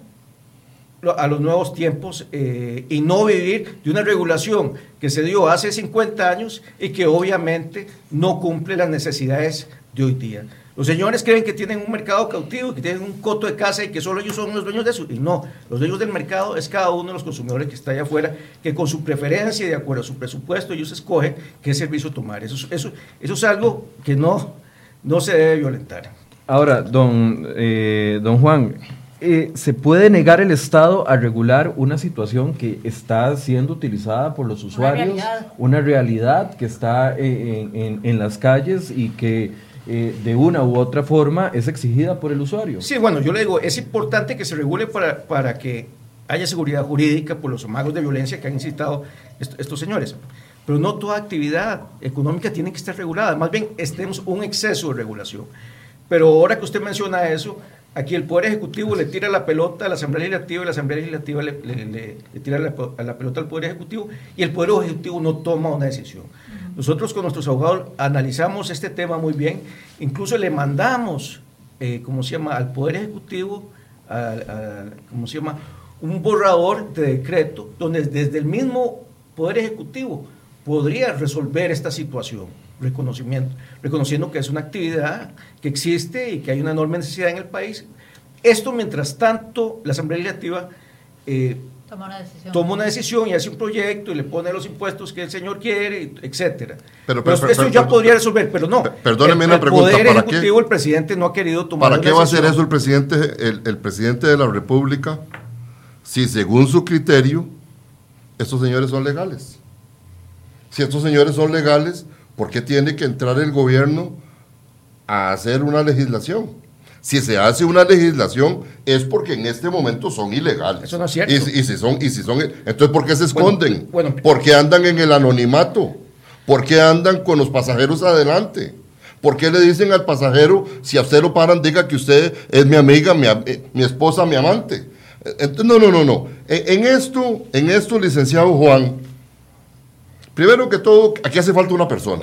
a los nuevos tiempos eh, y no vivir de una regulación que se dio hace 50 años y que obviamente no cumple las necesidades de hoy día. Los señores creen que tienen un mercado cautivo, que tienen un coto de casa y que solo ellos son los dueños de eso. Y no, los dueños del mercado es cada uno de los consumidores que está allá afuera, que con su preferencia y de acuerdo a su presupuesto ellos escogen qué servicio tomar. Eso, es- eso, eso es algo que no, no se debe violentar. Ahora, don, eh, don Juan, eh, ¿se puede negar el Estado a regular una situación que está siendo utilizada por los usuarios? realidad. Una realidad que está eh, en, en- en las calles y que eh, de una u otra forma es exigida por el usuario. Sí, bueno, yo le digo, es importante que se regule para, para que haya seguridad jurídica por los amagos de violencia que han incitado est- estos señores. Pero no toda actividad económica tiene que estar regulada, más bien tenemos un exceso de regulación. Pero ahora que usted menciona eso, aquí el Poder Ejecutivo le tira la pelota a la Asamblea Legislativa y la Asamblea Legislativa le, le- le- le tira la, a la pelota al Poder Ejecutivo y el Poder Ejecutivo no toma una decisión. Nosotros con nuestros abogados analizamos este tema muy bien, incluso le mandamos, eh, ¿cómo se llama?, al Poder Ejecutivo, al- ¿cómo se llama?, un borrador de decreto donde desde el mismo Poder Ejecutivo podría resolver esta situación, reconocimiento, reconociendo que es una actividad que existe y que hay una enorme necesidad en el país. Esto mientras tanto, la Asamblea Legislativa eh, Toma una decisión. toma una decisión y hace un proyecto y le pone los impuestos que el señor quiere, etcétera. Pero, Pero, pero, eso pero, ya pero, podría resolver, pero no. per- perdóneme el, una el pregunta, Poder ¿para qué- Ejecutivo, el presidente no ha querido tomar ¿Para qué una va a hacer eso el presidente, el, el presidente de la República si según su criterio estos señores son legales? Si estos señores son legales, ¿por qué tiene que entrar el gobierno a hacer una legislación? Si se hace una legislación es porque en este momento son ilegales. Eso no es cierto. Y, si- y si son, y si son, entonces ¿por qué se esconden? bueno. ¿Por qué andan en el anonimato? ¿Por qué andan con los pasajeros adelante? ¿Por qué le dicen al pasajero, si a usted lo paran, diga que usted es mi amiga, mi, eh, mi esposa, mi amante? Eh, Entonces, no, no, no, no. En, en esto, en esto, licenciado Juan, primero que todo, aquí hace falta una persona.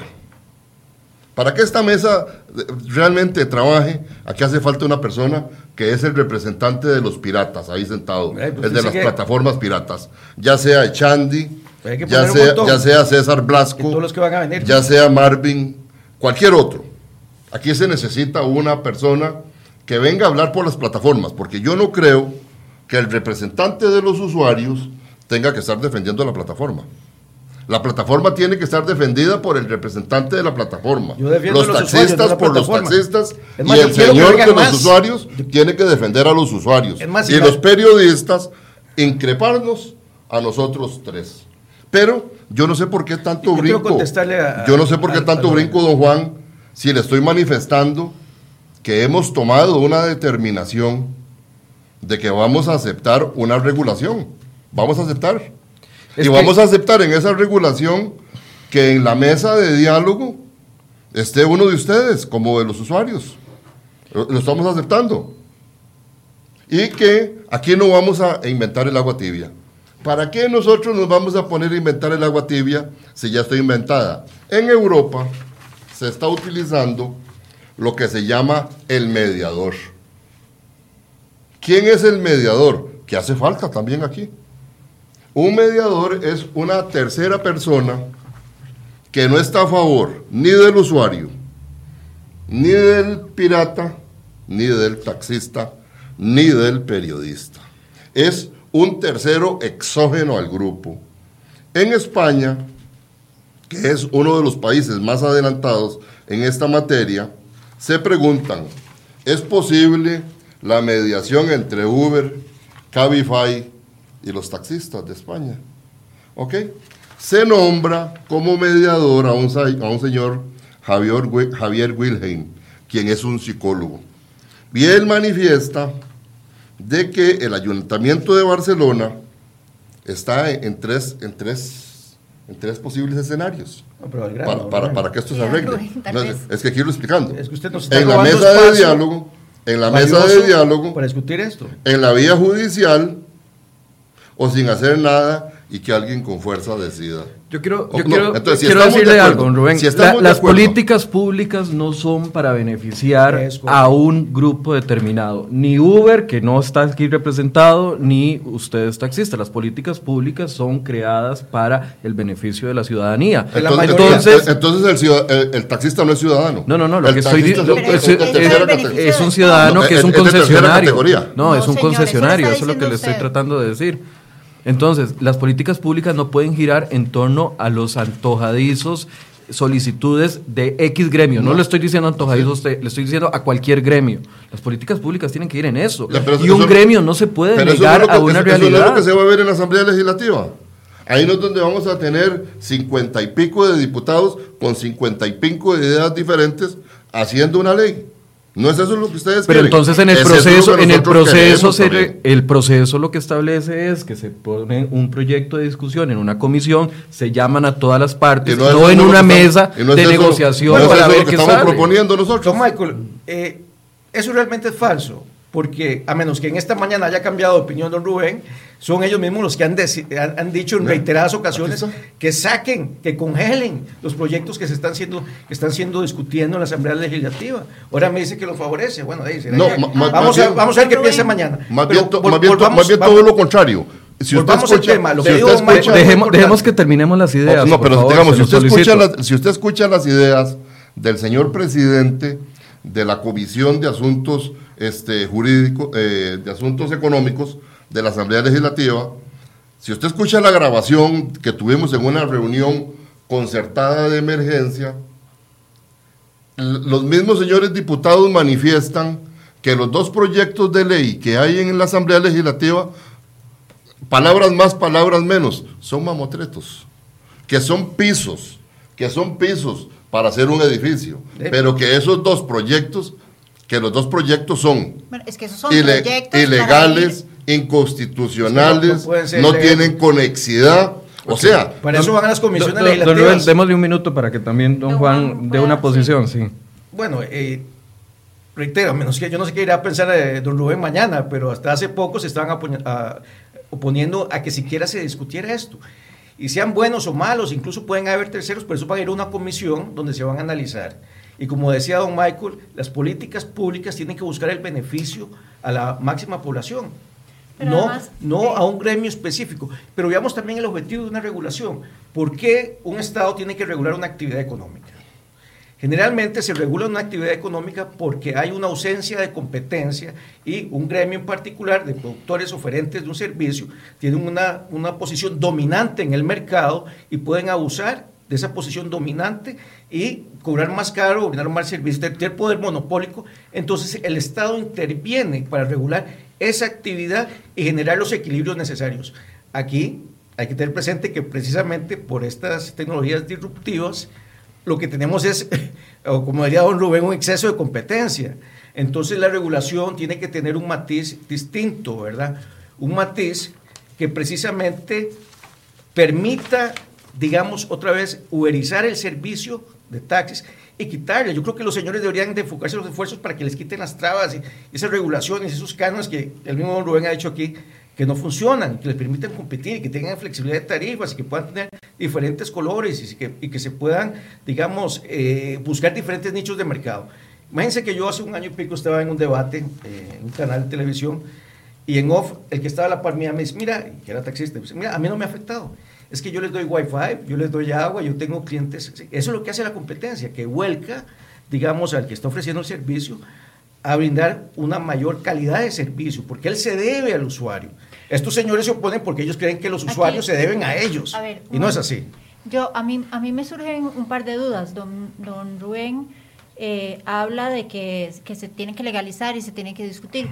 Para que esta mesa realmente trabaje, aquí hace falta una persona que es el representante de los piratas, ahí sentado, Eh, pues el de las que- plataformas piratas, ya sea Echandi, Hay que ya sea, montón. ya sea César Blasco, todos los que van a venir. ya sea Marvin, cualquier otro. Aquí se necesita una persona que venga a hablar por las plataformas, porque yo no creo que el representante de los usuarios tenga que estar defendiendo la plataforma. La plataforma tiene que estar defendida por el representante de la plataforma. Yo defiendo Los los taxistas por los taxistas más, y el que señor de los usuarios tiene que defender a los usuarios. Más, y los periodistas increparnos a nosotros tres. Pero yo no sé por qué tanto Yo brinco. a- yo no sé por qué a- tanto a- brinco, don Juan, si le estoy manifestando que hemos tomado una determinación de que vamos a aceptar una regulación. Vamos a aceptar. Es y vamos a aceptar en esa regulación que en la mesa de diálogo esté uno de ustedes, como de los usuarios. Lo, lo estamos aceptando. Y que aquí no vamos a inventar el agua tibia. ¿Para qué nosotros nos vamos a poner a inventar el agua tibia si ya está inventada? En Europa se está utilizando lo que se llama el mediador. ¿Quién es el mediador? Que hace falta también aquí. Un mediador es una tercera persona que no está a favor ni del usuario, ni del pirata, ni del taxista, ni del periodista. Es un tercero exógeno al grupo. En España, que es uno de los países más adelantados en esta materia, se preguntan, ¿es posible la mediación entre Uber, Cabify y los taxistas de España? ¿Ok? Se nombra como mediador a un, a un señor Javier, Javier Wilhelm, quien es un psicólogo. Y él manifiesta de que el ayuntamiento de Barcelona está en, tres, en, tres, en tres posibles escenarios No, pero al grano, para, para, para que esto se arregle. No, vez. es que aquí lo explicando. Es que usted nos está En la mesa de diálogo, en la mesa de diálogo, Para discutir esto. en la vía judicial o sin hacer nada y que alguien con fuerza decida. Yo quiero, yo no, quiero, entonces, si quiero de decirle acuerdo, algo, Rubén. si La- las acuerdo. políticas públicas no son para beneficiar a un grupo determinado. Ni Uber, que no está aquí representado, ni ustedes taxistas. Las políticas públicas son creadas para el beneficio de la ciudadanía. Entonces, entonces, entonces el, ciudad- el- el taxista no es ciudadano. No, no, no, lo El que estoy diciendo es- un ciudadano No, que es es- un concesionario. No, No, es un señor, concesionario, eso es lo que le estoy tratando de decir. Entonces, las políticas públicas no pueden girar en torno a los antojadizos solicitudes de X gremio. No, le estoy diciendo antojadizo a usted, le estoy diciendo a cualquier gremio. Las políticas públicas tienen que ir en eso. Y eso- un gremio no se puede eso negar no a una eso- eso realidad. no es lo que se va a ver en la Asamblea Legislativa. Ahí no es donde vamos a tener cincuenta y pico de diputados con cincuenta y pico de ideas diferentes haciendo una ley. No es eso lo que ustedes Pero quieren. entonces en el Es proceso, en el proceso, se el proceso lo que establece es que se pone un proyecto de discusión en una comisión, se llaman a todas las partes, no, en una mesa y no es de negociación no es para eso ver lo que qué estamos sale. proponiendo nosotros. Don Michael, eh, eso realmente es falso, porque a menos que en esta mañana haya cambiado de opinión don Rubén, son ellos mismos los que han, han, han dicho en reiteradas ocasiones que saquen, que congelen los proyectos que se están siendo, que están siendo discutiendo en la Asamblea Legislativa. Ahora me dice que lo favorece. Bueno, ahí será No, ya. ma- ma- vamos, más a, vamos a ver qué piensa mañana. Más bien, más bien volvamos- más bien vamos- todo lo contrario. Si usted al escucha, tema, lo si que Michael- escucha- Dejemos, dejemos que terminemos las ideas. no, pero favor, digamos, si usted, escucha las, si usted escucha las ideas del señor presidente de la Comisión de Asuntos este, Jurídicos, eh, de Asuntos Económicos de la Asamblea Legislativa, si usted escucha la grabación que tuvimos en una reunión concertada de emergencia, los mismos señores diputados manifiestan que los dos proyectos de ley que hay en la Asamblea Legislativa palabras más, palabras menos, son mamotretos, que son pisos, que son pisos para hacer un edificio, Eh. pero que esos dos proyectos, que los dos proyectos son Bueno, es que esos son ile- proyectos para inconstitucionales, No- tienen conexidad, o sea, Para eso van a las comisiones Don- don- don Rubén, legislativas. démosle un minuto para que también don Don Juan Juan dé una posición, sí. Bueno, eh, reitero, menos que yo no sé qué irá a pensar eh, don Rubén mañana, pero hasta hace poco se estaban a- oponiendo a que siquiera se discutiera esto. Y sean buenos o malos, incluso pueden haber terceros, pero eso va a ir a una comisión donde se van a analizar. Y como decía don Michael, las políticas públicas tienen que buscar el beneficio a la máxima población. Pero no, además, no eh, a un gremio específico. Pero veamos también el objetivo de una regulación. ¿Por qué un Estado tiene que regular una actividad económica? Generalmente se regula una actividad económica porque hay una ausencia de competencia y un gremio en particular de productores oferentes de un servicio tienen una, una posición dominante en el mercado y pueden abusar de esa posición dominante y cobrar más caro, brindar más servicios, tener poder monopólico. Entonces el Estado interviene para regular esa actividad y generar los equilibrios necesarios. Aquí hay que tener presente que precisamente por estas tecnologías disruptivas, lo que tenemos es, como diría don Rubén, un exceso de competencia. Entonces la regulación tiene que tener un matiz distinto, ¿verdad? Un matiz que precisamente permita, digamos, otra vez, uberizar el servicio de taxis y quitarle. Yo creo que los señores deberían de enfocarse los esfuerzos para que les quiten las trabas y esas regulaciones, esos cánones que el mismo Rubén ha dicho aquí, que no funcionan, que les permitan competir, que tengan flexibilidad de tarifas y que puedan tener diferentes colores y que, y que se puedan, digamos, eh, buscar diferentes nichos de mercado. Imagínense que yo hace un año y pico estaba en un debate eh, en un canal de televisión y en off, el que estaba a la par mía me dice, mira, que era taxista, me dice, mira, a mí no me ha afectado. Es que yo les doy wifi, yo les doy agua, yo tengo clientes. Eso es lo que hace la competencia, que vuelca, digamos, al que está ofreciendo el servicio a brindar una mayor calidad de servicio, porque él se debe al usuario. Estos señores se oponen porque ellos creen que los Aquí- usuarios se deben a ellos. A ver, y no es así. Yo, a mí, a mí me surgen un par de dudas. Don, don Rubén eh, habla de que, que se tiene que legalizar y se tiene que discutir,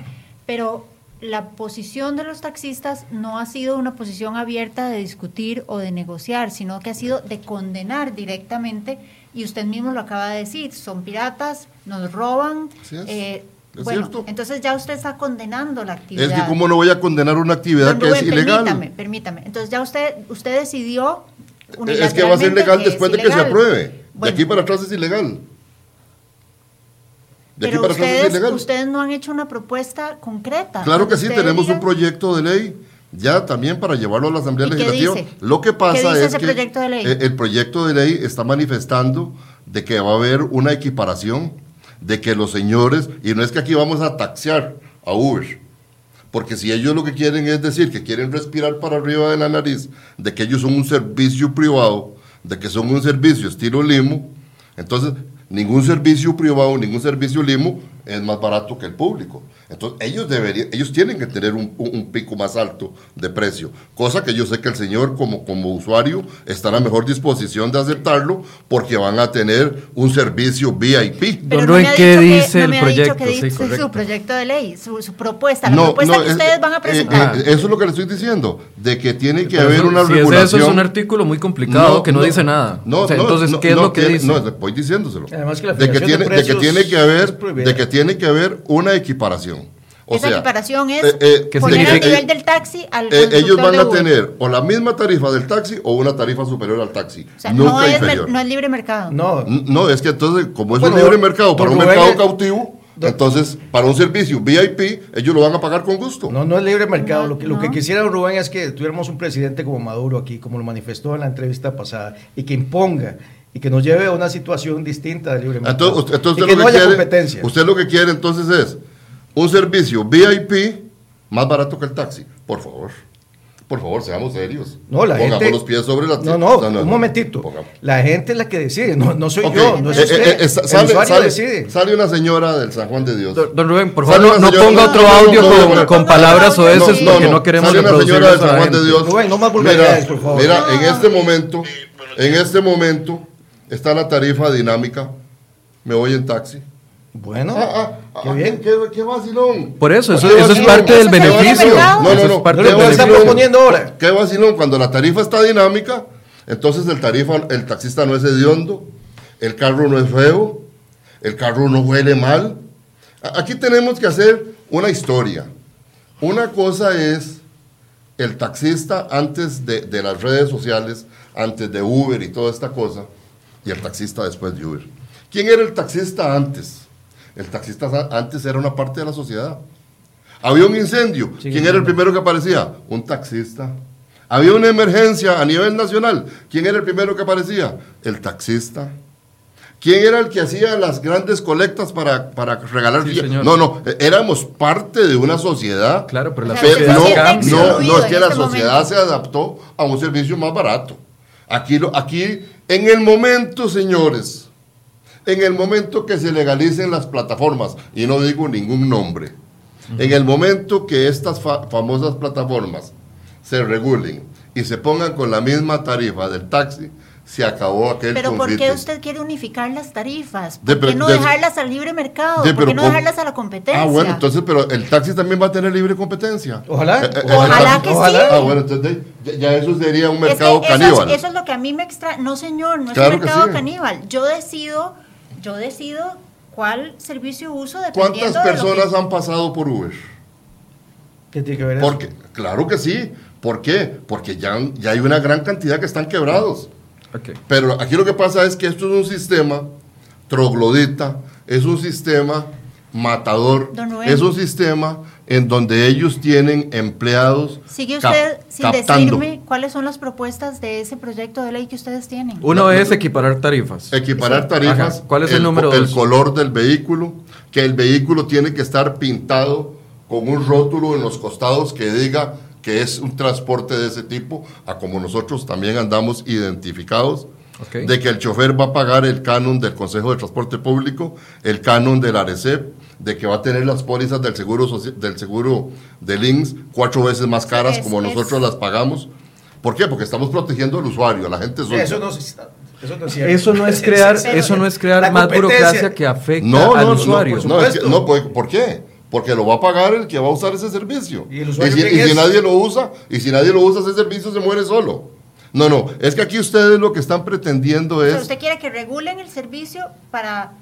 pero la posición de los taxistas no ha sido una posición abierta de discutir o de negociar, sino que ha sido de condenar directamente, y usted mismo lo acaba de decir, son piratas, nos roban. Así es. eh, Es bueno, cierto. entonces ya usted está condenando la actividad. Es que cómo no voy a condenar una actividad Don que es ilegal. Permítame, permítame. Entonces ya usted, usted decidió Es que va a ser legal después de que se apruebe. De aquí para atrás es ilegal. De aquí pero para ustedes, ustedes no han hecho una propuesta concreta. Claro que sí, tenemos un proyecto de ley ya también para llevarlo a la Asamblea ¿Y qué Legislativa. Lo que pasa ¿Qué dice es que proyecto eh, el proyecto de ley está manifestando de que va a haber una equiparación, de que los señores, y no es que aquí vamos a taxear a Uber, porque si ellos lo que quieren es decir que quieren respirar para arriba de la nariz, de que ellos son un servicio privado, de que son un servicio estilo limo, entonces ningún servicio privado, ningún servicio limo es más barato que el público. Entonces ellos deberían, ellos tienen que tener un, un- un pico más alto de precio, cosa que yo sé que el señor como, como usuario está en la mejor disposición de aceptarlo porque van a tener un servicio VIP. Pero no ¿qué que- dice no el proyecto? que dice su proyecto de ley, su, su propuesta, la propuesta que es- ustedes van a eh, presentar. eh, eso es lo que le estoy diciendo, de que tiene que Pero haber una si regulación. es eso, es un artículo muy complicado que no, dice nada. No, O sea, no, entonces, no, ¿qué es no lo que tiene- dice? No, voy diciéndoselo. Además que la de que fijación de tiene, de que tiene que haber, de que tiene que haber una equiparación. O Esa sea, equiparación es eh, eh, ¿Qué poner al significa? nivel del taxi al eh, ellos van de a tener o la misma tarifa del taxi o una tarifa superior al taxi. O sea, nunca no, es, mer- inferior. no es libre mercado. No, No, es que entonces, como es Bueno, un libre mercado para un mercado es- cautivo, entonces para un servicio VIP, ellos lo van a pagar con gusto. No, no es libre mercado. No, lo, que, lo que quisiera Rubén es que tuviéramos un presidente como Maduro aquí, como lo manifestó en la entrevista pasada, y que imponga y que nos lleve a una situación distinta de libre mercado. Entonces, usted, entonces y que lo no que haya quiere, competencia. usted lo que quiere entonces es un servicio VIP más barato que el taxi. Por favor. Por favor, seamos serios. no, la Pongamos gente. los pies sobre la No, no, no, no, un no. momentito. Pongamos. La gente es la que decide, no, no soy yo, no es eh, usted. eh, eh, sale, usuario sale- decide. sale una señora del San Juan de Dios. Don, don Rubén, por favor, no, señora- ponga otro audio con, palabras o esas no, porque no, no queremos sale una señora del a la San Juan de. Dios. Rubén, no más Mira, vulgaridades, por favor. Mira, en este momento, en este momento está la tarifa dinámica. Me voy en taxi. Bueno, Ah, ah, qué ah, bien. Qué, qué vacilón. Por eso, eso, Qué eso es vacilón. parte del beneficio. No, no, no. es parte No ¿Qué beneficio. proponiendo ahora. Qué vacilón. Cuando la tarifa está dinámica, entonces el tarifa, el taxista no es hediondo, el carro no es feo, el carro no huele mal. Aquí tenemos que hacer una historia. Una cosa es el taxista antes de, de las redes sociales, antes de Uber y toda esta cosa, y el taxista después de Uber. ¿Quién era el taxista antes? El taxista antes era una parte de la sociedad. Había un incendio. Sí, ¿Quién era el primero que aparecía? Un taxista. Había una emergencia a nivel nacional. ¿Quién era el primero que aparecía? El taxista. ¿Quién era el que hacía las grandes colectas para, para regalar? Sí, no, no, eh, éramos parte de una sociedad. Claro, pero la Pero sociedad no, no, es que la este sociedad momento. se adaptó a un servicio más barato. Aquí, aquí, en el momento, señores, en el momento que se legalicen las plataformas, y no digo ningún nombre, en el momento que estas fa- famosas plataformas se regulen y se pongan con la misma tarifa del taxi, se acabó aquel Pero ¿por confite. qué usted quiere unificar las tarifas? De- ¿Por qué no de- dejarlas al libre mercado? de- ¿Por qué no dejarlas a la competencia? Ah, bueno, entonces, pero el taxi también va a tener libre competencia. Ojalá. Eh, eh, Ojalá que taxi- sí. Ah, bueno, entonces ya, ya eso sería un Es que mercado eso, es, caníbal. eso es lo que a mí me extraña. No, señor, no es Claro un que mercado sí. caníbal. Yo decido, yo decido cuál servicio uso dependiendo ¿Cuántas que- personas han pasado por Uber? ¿Qué tiene que ver eso? Porque, claro que sí. ¿Por qué? Porque ya, ya hay una gran cantidad que están quebrados. Pero aquí lo que pasa es que esto es un sistema troglodita, es un sistema matador, es un sistema en donde ellos tienen empleados Sigue cap- usted sin captando. decirme cuáles son las propuestas de ese proyecto de ley que ustedes tienen. Uno es equiparar tarifas. Equiparar tarifas. Ajá. ¿Cuál es el número El dos? color del vehículo, que el vehículo tiene que estar pintado con un rótulo en los costados que diga que es un transporte de ese tipo, a como nosotros también andamos identificados, de que el chofer va a pagar el canon del Consejo de Transporte Público, el canon del ARECEP, de que va a tener las pólizas del seguro del seguro del INSS cuatro veces más caras Es- como es- nosotros las pagamos. ¿Por qué? Porque estamos protegiendo al usuario, a la gente suelta. Eso no, es- eso no es cierto. Eso no es crear, eso no es crear más burocracia que afecta No, al no, no, usuario. no, no, es que- pues, ¿por qué? Porque lo va a pagar el que va a usar ese servicio. ¿Y el usuario si, y si es? nadie lo usa, y si nadie lo usa, ese servicio se muere solo. No, no, es que aquí ustedes lo que están pretendiendo O sea, es... usted quiere que regulen el servicio para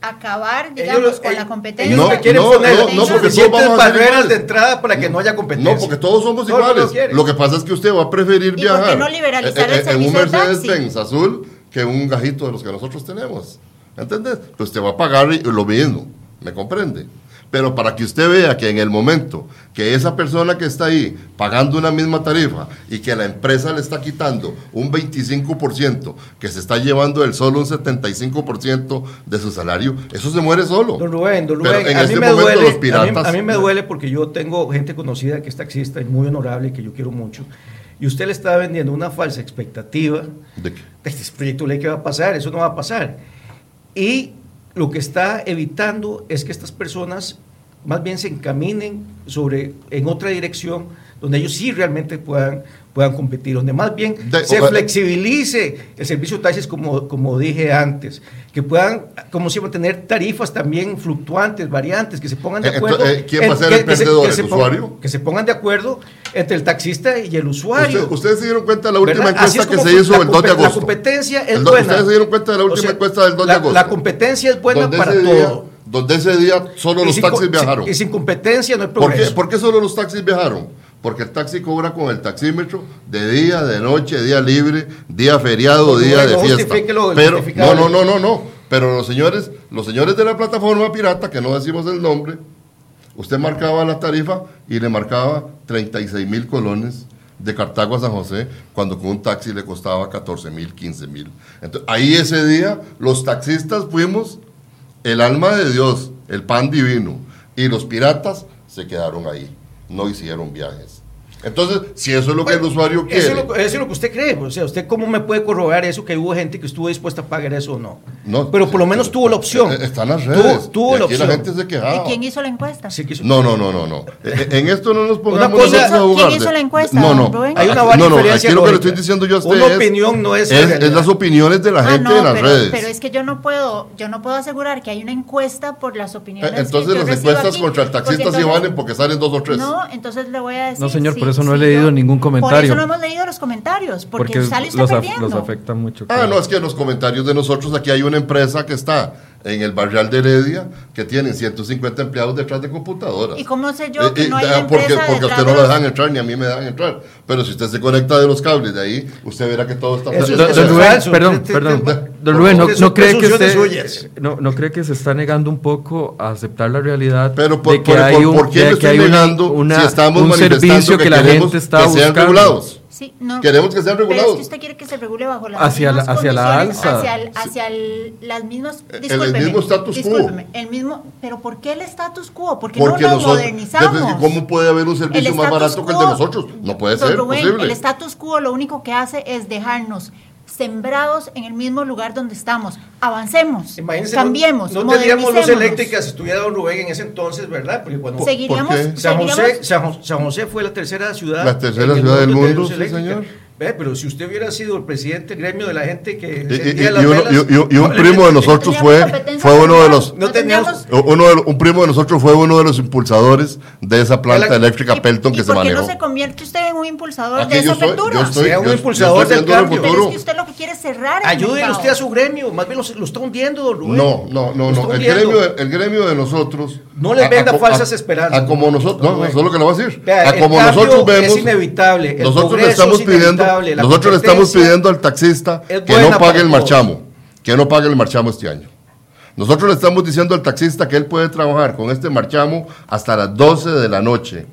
acabar, Ellos digamos, lo- con la ellos- competencia. No, Ellos quieren no, poner no, no, porque todos vamos a barreras iguales. de entrada para que no haya competencia. No, porque todos somos iguales. quiere. Lo que pasa es que usted va a preferir ¿Y por qué viajar no liberalizar eh, el en un taxi? Mercedes-Benz azul que un gajito de los que nosotros tenemos. ¿Entendés? Pues usted va a pagar y- lo mismo. ¿Me comprende? Pero para que usted vea que en el momento que esa persona que está ahí pagando una misma tarifa y que la empresa le está quitando un 25%, que se está llevando el solo un 75% de su salario, eso se muere solo. Don Rubén, don Pero Rubén, en a, este mí me momento duele, los a, mí, piratas- a mí me duele porque yo tengo gente conocida que es taxista y muy honorable y que yo quiero mucho. Y usted le está vendiendo una falsa expectativa ¿De qué? de este proyecto de ley que va a pasar, eso no va a pasar. Y lo que está evitando es que estas personas más bien se encaminen sobre, en otra dirección donde ellos sí realmente puedan, puedan competir, donde más bien De- se o- flexibilice el servicio de taxis como, como dije antes, que puedan, como siempre, tener tarifas también fluctuantes, variantes, que se pongan de Eh, acuerdo. entonces, eh, ¿quién va a ser el que se- perdedor, que el se pon- usuario? Que se pongan de acuerdo entre el taxista y el usuario. Usted- ustedes se dieron cuenta de la última ¿Verdad? Encuesta es que se hizo el 2 de agosto. La competencia es El buena. Ustedes se dieron cuenta de la O última sea, encuesta del 2 de agosto. La competencia es buena para día, todo. donde ese día solo Y los sin taxis viajaron. Y sin competencia no hay ¿Por qué, progreso. por qué solo los taxis viajaron? Porque el taxi cobra con el taxímetro de día, de noche, día libre, día feriado, día de fiesta. Pero no, no, no, no, no. Pero los señores, los señores de la plataforma pirata, que no decimos el nombre, usted marcaba la tarifa y le marcaba 36 mil colones de Cartago a San José, cuando con un taxi le costaba 14 mil, 15 mil. Entonces, ahí ese día los taxistas fuimos el alma de Dios, el pan divino, y los piratas se quedaron ahí, no hicieron viajes. Entonces, si eso es lo que el usuario quiere, Eso es, lo, eso es lo que usted cree. O sea, ¿usted cómo me puede corroborar eso que hubo gente que estuvo dispuesta a pagar eso o no? No, Pero por lo menos tuvo la opción. eh, Están las Tuvo- redes. tuvo y la aquí la opción. gente se ¿Y quejaba. quién hizo la encuesta? Sí, que No, no, no, no, no. Eh, En esto no nos pongamos cosa- a ¿Quién hizo la encuesta, No, no. Rubén? Hay una no, no, aquí lo que le estoy diciendo yo a usted Una es- opinión no es es, es las opiniones de la Ah, gente no, en las pero, redes. pero es que yo no puedo, yo no puedo asegurar que hay una encuesta por las Eh, opiniones. que Entonces yo las encuestas aquí, contra el taxista sí valen porque salen dos o tres. No, entonces le voy a decir. No, señor, sí, eso no he sí, leído yo- ningún Por comentario. eso no hemos leído los comentarios, porque, porque sale usted los, af- los afecta mucho. Ah, claro. no, es que en los comentarios de nosotros aquí hay una empresa que está en el barrial de Heredia que tienen 150 empleados detrás de computadoras. ¿Y cómo sé yo Eh, que eh, no hay ah, una porque, empresa porque usted no lo dejan entrar ni a mí me dejan entrar. Pero si usted se conecta de los cables de ahí, usted verá que todo está Eso eso don es Rubén, falso. perdón, Te- te- perdón. Don Rubén, no, cree que presunciones usted, suyas. no, no cree que se está negando un poco a aceptar la realidad Pero por, de que por- hay por- un, ¿por qué de me que estoy hay una- negando una- si estamos un manifestando servicio que, la gente está que sean buscando? regulados? Sí, no, Queremos que sean pero regulados. es que usted quiere que se regule bajo las Hacia la- mismas hacia la condiciones, alza. Hacia, el- hacia el- las mismas. El- mismo status quo. El mismo, pero ¿por qué el status quo? Porque, Porque no lo nosotros, modernizamos. ¿cómo puede haber un servicio más barato que el de nosotros? No puede don ser Rubén, posible. El status quo lo único que hace es dejarnos sembrados en el mismo lugar donde estamos. Avancemos, Imagínense, cambiemos, no, no teníamos luz eléctrica si estuviera Don Rubén en ese entonces, ¿verdad? Porque cuando ¿Por- Seguiríamos, por qué? San José, San, fue la tercera ciudad. La tercera ciudad del de mundo, luz sí, eléctrica. señor. Ve, Pero si usted hubiera sido el presidente del gremio de la gente que Y, y- encendía y las uno- velas, y- y- y un primo de nosotros fue, fue uno de los No teníamos- uno de- un primo de nosotros fue uno de los impulsadores de esa planta La- eléctrica ¿Y- Pelton y que se por qué manejó. no se convierte usted en un impulsador Aquí de yo esa apertura? yo estoy- Sea un yo- yo impulsador estoy del cambio. Pero es que usted lo que quiere es cerrar el Ayúdele usted a su gremio, más bien lo, lo está hundiendo, don Rubén. No, no, no, no. El gremio, de- el gremio de nosotros. No le a- venda a- falsas a- esperanzas. A como nosotros, no, eso es lo que le voy a decir. A como nosotros vemos. es inevitable, Nosotros le estamos es pidiendo, la nosotros le estamos pidiendo al taxista es que no pague el marchamo, que no pague el marchamo este año. Nosotros le estamos diciendo al taxista que él puede trabajar con este marchamo hasta las 12 de la noche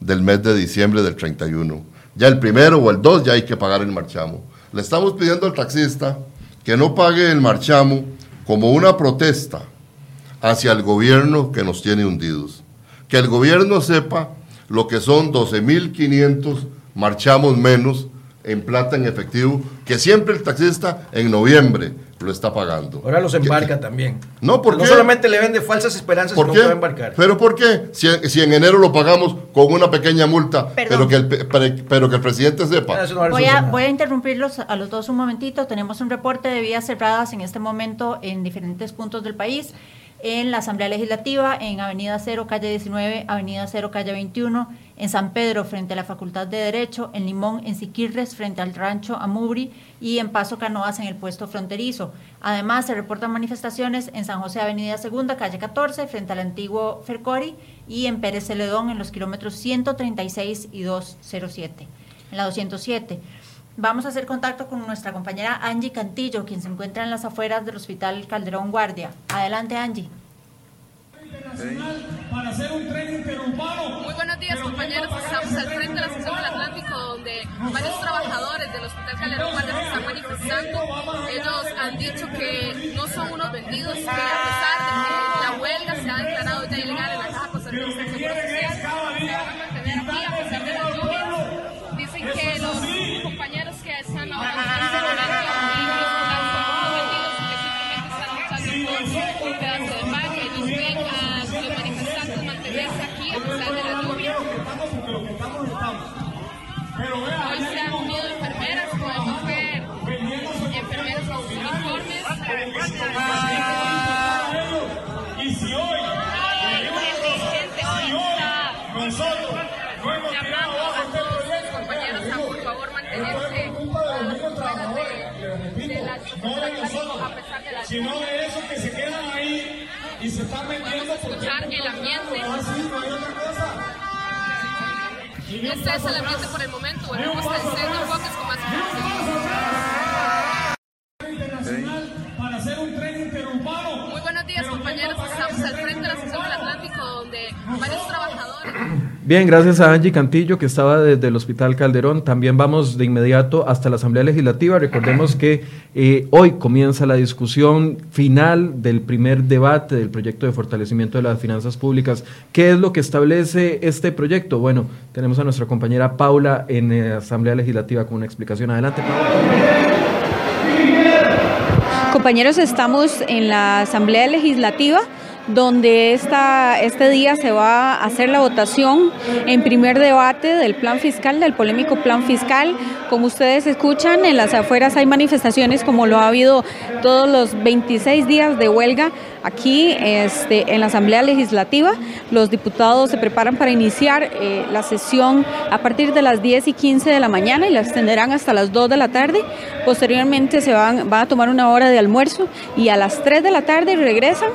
del mes de diciembre del 31. Ya el primero o el 2 ya hay que pagar el marchamo. Le estamos pidiendo al taxista que no pague el marchamo como una protesta hacia el gobierno que nos tiene hundidos. Que el gobierno sepa lo que son 12.500 marchamos menos en plata en efectivo, que siempre el taxista en noviembre lo está pagando. Ahora los embarca también. No, ¿por no solamente le vende falsas esperanzas, ¿Por sino qué? que va a embarcar. ¿Pero por qué? Si, si en enero lo pagamos con una pequeña multa, Perdón. pero que, el, pe- pero, que el presidente sepa. Eso no va a Voy a, voy a interrumpirlos a los dos un momentito. Tenemos un reporte de vías cerradas en este momento en diferentes puntos del país. En la Asamblea Legislativa, en Avenida 0, calle 19, Avenida 0, calle 21, en San Pedro, frente a la Facultad de Derecho, en Limón, en Siquirres, frente al rancho Amubri, y en Paso Canoas, en el puesto fronterizo. Además, se reportan manifestaciones en San José, Avenida 2, calle 14, frente al antiguo Fercori, y en Pérez Celedón, en los kilómetros 136 y 207 en la 207. Vamos a hacer contacto con nuestra compañera Angie Cantillo, quien se encuentra en las afueras del Hospital Calderón Guardia. Adelante, Angie. para hacer un tren interurbano. Muy buenos días compañeros, estamos al frente de la sección del Atlántico donde varios trabajadores del Hospital Calderón Guardia se están manifestando. Ellos han dicho que no son unos vendidos, que a pesar de que la huelga se ha declarado ya ilegal en la Caja Costarricense del Seguro Social, se van a mantener aquí a pesar Hoy se han unido enfermeras, podemos ver enfermeras con sus uniformes. Y si hoy nosotros no hemos llamando a todos sus compañeros a por favor mantenerse afueras de, la sino de esos que se quedan ahí y se están vendiendo porque Escuchar el ambiente. así no hay otra cosa. Este es el ambiente por el momento. Volvemos al centro con más información. para hacer un tren interurbano. Muy buenos días compañeros, estamos al frente de la sección del Atlántico donde varios trabajadores Bien, gracias a Angie Cantillo que estaba desde el Hospital Calderón. También vamos de inmediato hasta la Asamblea Legislativa. Recordemos que eh, hoy comienza la discusión final del primer debate del proyecto de fortalecimiento de las finanzas públicas. ¿Qué es lo que establece este proyecto? Bueno, tenemos a nuestra compañera Paula en eh, Asamblea Legislativa con una explicación. Adelante, Paula. Compañeros, estamos en la Asamblea Legislativa donde esta, este día se va a hacer la votación en primer debate del plan fiscal, del polémico plan fiscal. Como ustedes escuchan, en las afueras hay manifestaciones como lo ha habido todos los 26 días de huelga aquí este, en la Asamblea Legislativa. Los diputados se preparan para iniciar eh, la sesión a partir de las 10 y 15 de la mañana y la extenderán hasta las 2 de la tarde. Posteriormente se van, van a tomar una hora de almuerzo y a las 3 de la tarde regresan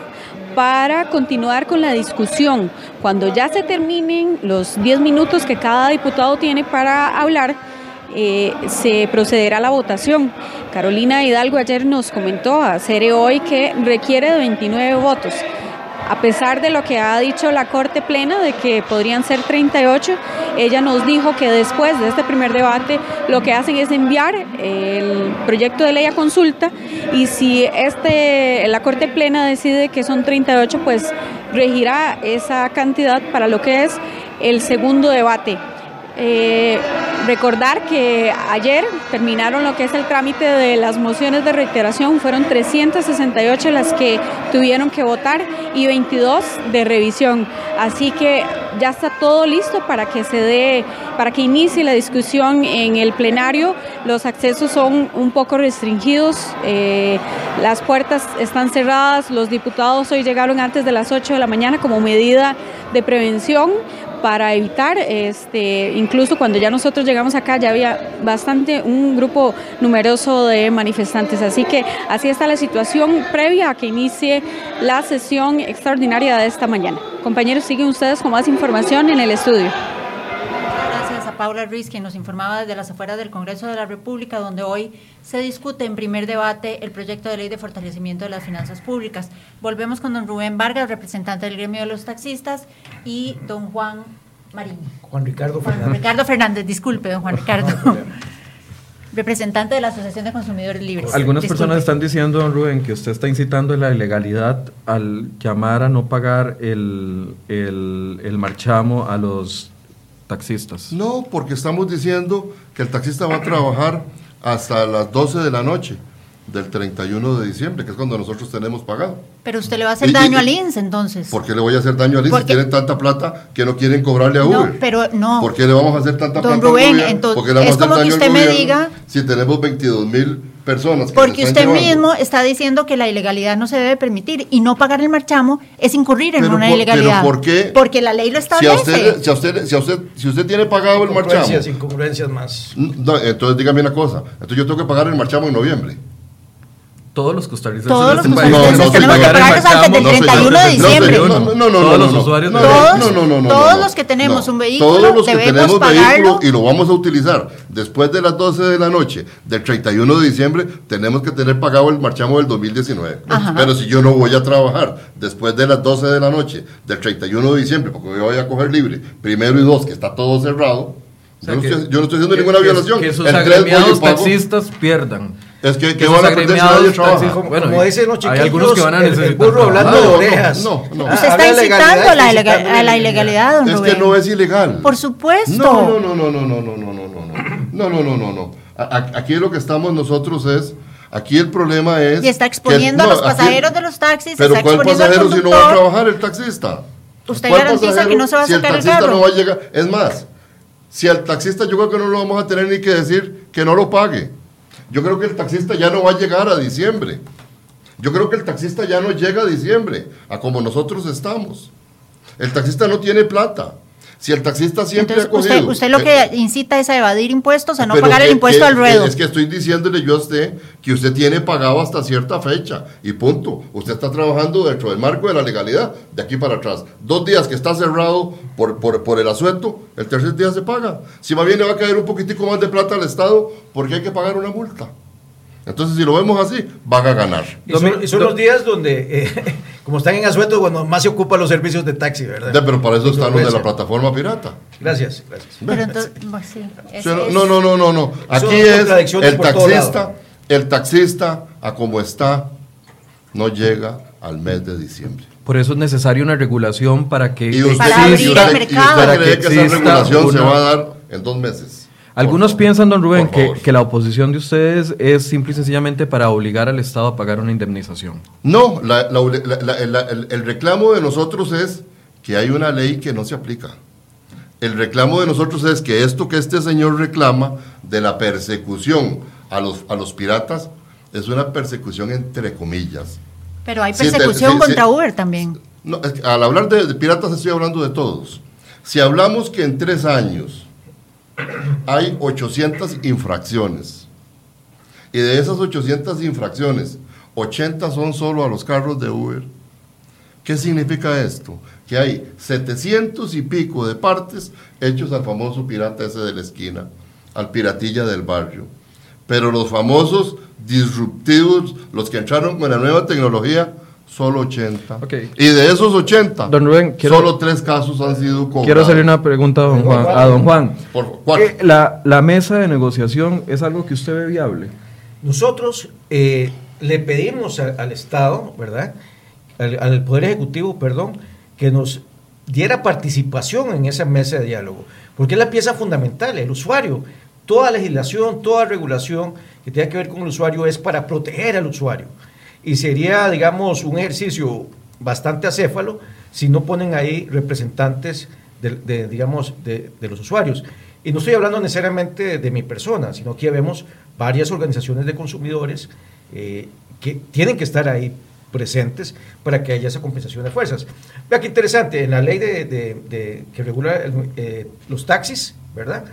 para continuar con la discusión. Cuando ya se terminen los 10 minutos que cada diputado tiene para hablar, eh, se procederá a la votación. Carolina Hidalgo ayer nos comentó a Cere hoy que requiere de 29 votos. A pesar de lo que ha dicho la Corte Plena de que podrían ser 38, ella nos dijo que después de este primer debate lo que hacen es enviar el proyecto de ley a consulta y si este, la Corte Plena decide que son 38, pues regirá esa cantidad para lo que es el segundo debate. Eh, recordar que ayer terminaron lo que es el trámite de las mociones de reiteración, fueron 368 las que tuvieron que votar y 22 de revisión. Así que ya está todo listo para que se dé, para que inicie la discusión en el plenario. Los accesos son un poco restringidos, eh, las puertas están cerradas, los diputados hoy llegaron antes de las 8 de la mañana como medida de prevención para evitar, este, incluso cuando ya nosotros llegamos acá ya había bastante, un grupo numeroso de manifestantes. Así que así está la situación previa a que inicie la sesión extraordinaria de esta mañana. Compañeros, siguen ustedes con más información en el estudio. Gracias a Paula Ruiz, quien nos informaba desde las afueras del Congreso de la República, donde hoy se discute en primer debate el proyecto de ley de fortalecimiento de las finanzas públicas. Volvemos con don Rubén Vargas, representante del gremio de los taxistas, y don Juan Marín. Juan Ricardo Juan Fernández. Ricardo Fernández, disculpe, don Juan Ricardo. Representante de la Asociación de Consumidores Libres. Algunas Disculpe. personas están diciendo, don Rubén, que usted está incitando la ilegalidad al llamar a no pagar el, el, el marchamo a los taxistas. No, porque estamos diciendo que el taxista va a trabajar hasta las 12 de la noche del 31 de diciembre, que es cuando nosotros tenemos pagado. Pero usted le va a hacer Y- daño y- al INS, entonces. ¿Por qué le voy a hacer daño a Liz si tienen tanta plata que no quieren cobrarle a No, Uber? pero no. ¿Por qué le vamos a hacer tanta Don plata Rubén, al entonces, ¿Por qué le vamos es a hacer que daño al usted me diga- si tenemos 22 mil personas que Porque usted llevando? mismo está diciendo que la ilegalidad no se debe permitir y no pagar el marchamo es incurrir en Pero una por- ilegalidad. pero ¿por qué? Porque la ley lo Si a, establece. usted, si, a usted, si, a usted, si usted tiene pagado el marchamo, Incongruencias, incongruencias más. no, entonces dígame una cosa, entonces yo tengo que pagar el marchamo en noviembre. Todos los costarricenses Todos de los este costarricenses tenemos que pagar el pagarlos antes del marchamo. 31 de diciembre. No, no, no, Todos los usuarios Todos- los que tenemos un vehículo Todos los que debemos tenemos vehículo y lo vamos a utilizar después de las 12 de la noche del 31 de diciembre, tenemos que tener pagado el marchamo del 2019. Ajá. Pero si yo no voy a trabajar después de las 12 de la noche del 31 de diciembre, porque yo voy a coger libre, primero y dos, que está todo cerrado, O sea, yo, no que- estoy, yo no estoy haciendo que- ninguna violación. Que sus agremiados taxistas pierdan. Es que, que que van a perder si trabaja. Como, Bueno, como dicen los hay chiquillos, algunos que van a el- el, necesitar burro hablando de No, no, orejas. no, no. Ah, Usted está de incitando a la, legalidad, ilega- incitando a la ilegalidad, don Es Rubén. que no es ilegal. Por supuesto. No, no, no, no, no, no, no, no, no, no, no, no, no, no, no. A- a- Aquí lo que estamos nosotros es, aquí el problema es... Y está que- exponiendo a no, los aquí- pasajeros de los taxis, Pero está ¿cuál pasajero si no va a trabajar el taxista? Usted ¿Cuál garantiza pasajero que no se va a si sacar el el taxista carro? no va a llegar? Es más, si al taxista yo creo que no lo vamos a tener ni que decir que no lo pague. Yo creo que el taxista ya no va a llegar a diciembre. Yo creo que el taxista ya no llega a diciembre, a como nosotros estamos. El taxista no tiene plata. Si el taxista siempre Entonces, ha cogido... usted, usted lo eh, que incita es a evadir impuestos, a no pagar el impuesto que- al ruedo. Es que estoy diciéndole yo a usted que usted tiene pagado hasta cierta fecha y punto. Usted está trabajando dentro del marco de la legalidad, de aquí para atrás. Dos días que está cerrado por, por, por el asueto, el tercer día se paga. Si más bien le va a caer un poquitico más de plata al Estado, porque hay que pagar una multa. Entonces, si lo vemos así, van a ganar. Y son, y son los días donde, eh, como están en asueto, cuando más se ocupan los servicios de taxi, ¿verdad? Pero para eso están los de la plataforma pirata. Gracias, gracias. Pero entonces, pues, sí, es- no, no, no, no, no. Aquí es el taxista, el taxista, a como está, no llega al mes de diciembre. Por eso es necesaria una regulación para que Y usted, Para y abrir usted- el y mercado. usted Para cree que que, esa regulación se una- va a dar en dos meses. Algunos piensan, don Rubén, que, que la oposición de ustedes es simple y sencillamente para obligar al Estado a pagar una indemnización. No, la- la- la- la- la- el, el reclamo de nosotros es que hay una ley que no se aplica. El reclamo de nosotros es que esto que este señor reclama de la persecución a los, a los piratas es una persecución entre comillas. pero hay persecución sí, contra sí. Uber también. No, es que al hablar de, de piratas estoy hablando de todos. Si hablamos que en tres años hay 800 infracciones y de esas 800 infracciones, 80 son solo a los carros de Uber, ¿qué significa esto? Que hay 700 y pico de partes hechos al famoso pirata ese de la esquina, al piratilla del barrio. Pero los famosos disruptivos, los que entraron con la nueva tecnología, solo 80. Ok. Y de esos 80, Don Rubén, quiero- solo tres casos han sido cobrados. Quiero hacerle una pregunta a don Juan. A don Juan. Por. Eh, La, la mesa de negociación es algo que usted ve viable. Nosotros eh, le pedimos a- al Estado, ¿verdad? Al, al Poder Ejecutivo, perdón, que nos diera participación en esa mesa de diálogo, porque es la pieza fundamental, el usuario. Toda legislación, toda regulación que tenga que ver con el usuario es para proteger al usuario. Y sería, digamos, un ejercicio bastante acéfalo si no ponen ahí representantes de, digamos, de, los usuarios. Y no estoy hablando necesariamente de mi persona, sino que vemos varias organizaciones de consumidores eh, que tienen que estar ahí presentes para que haya esa compensación de fuerzas. Vea qué interesante, en la ley de, que regula eh, los taxis, ¿verdad?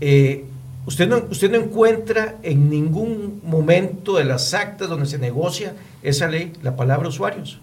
Eh, usted, no, usted no encuentra en ningún momento de las actas donde se negocia esa ley la palabra usuarios.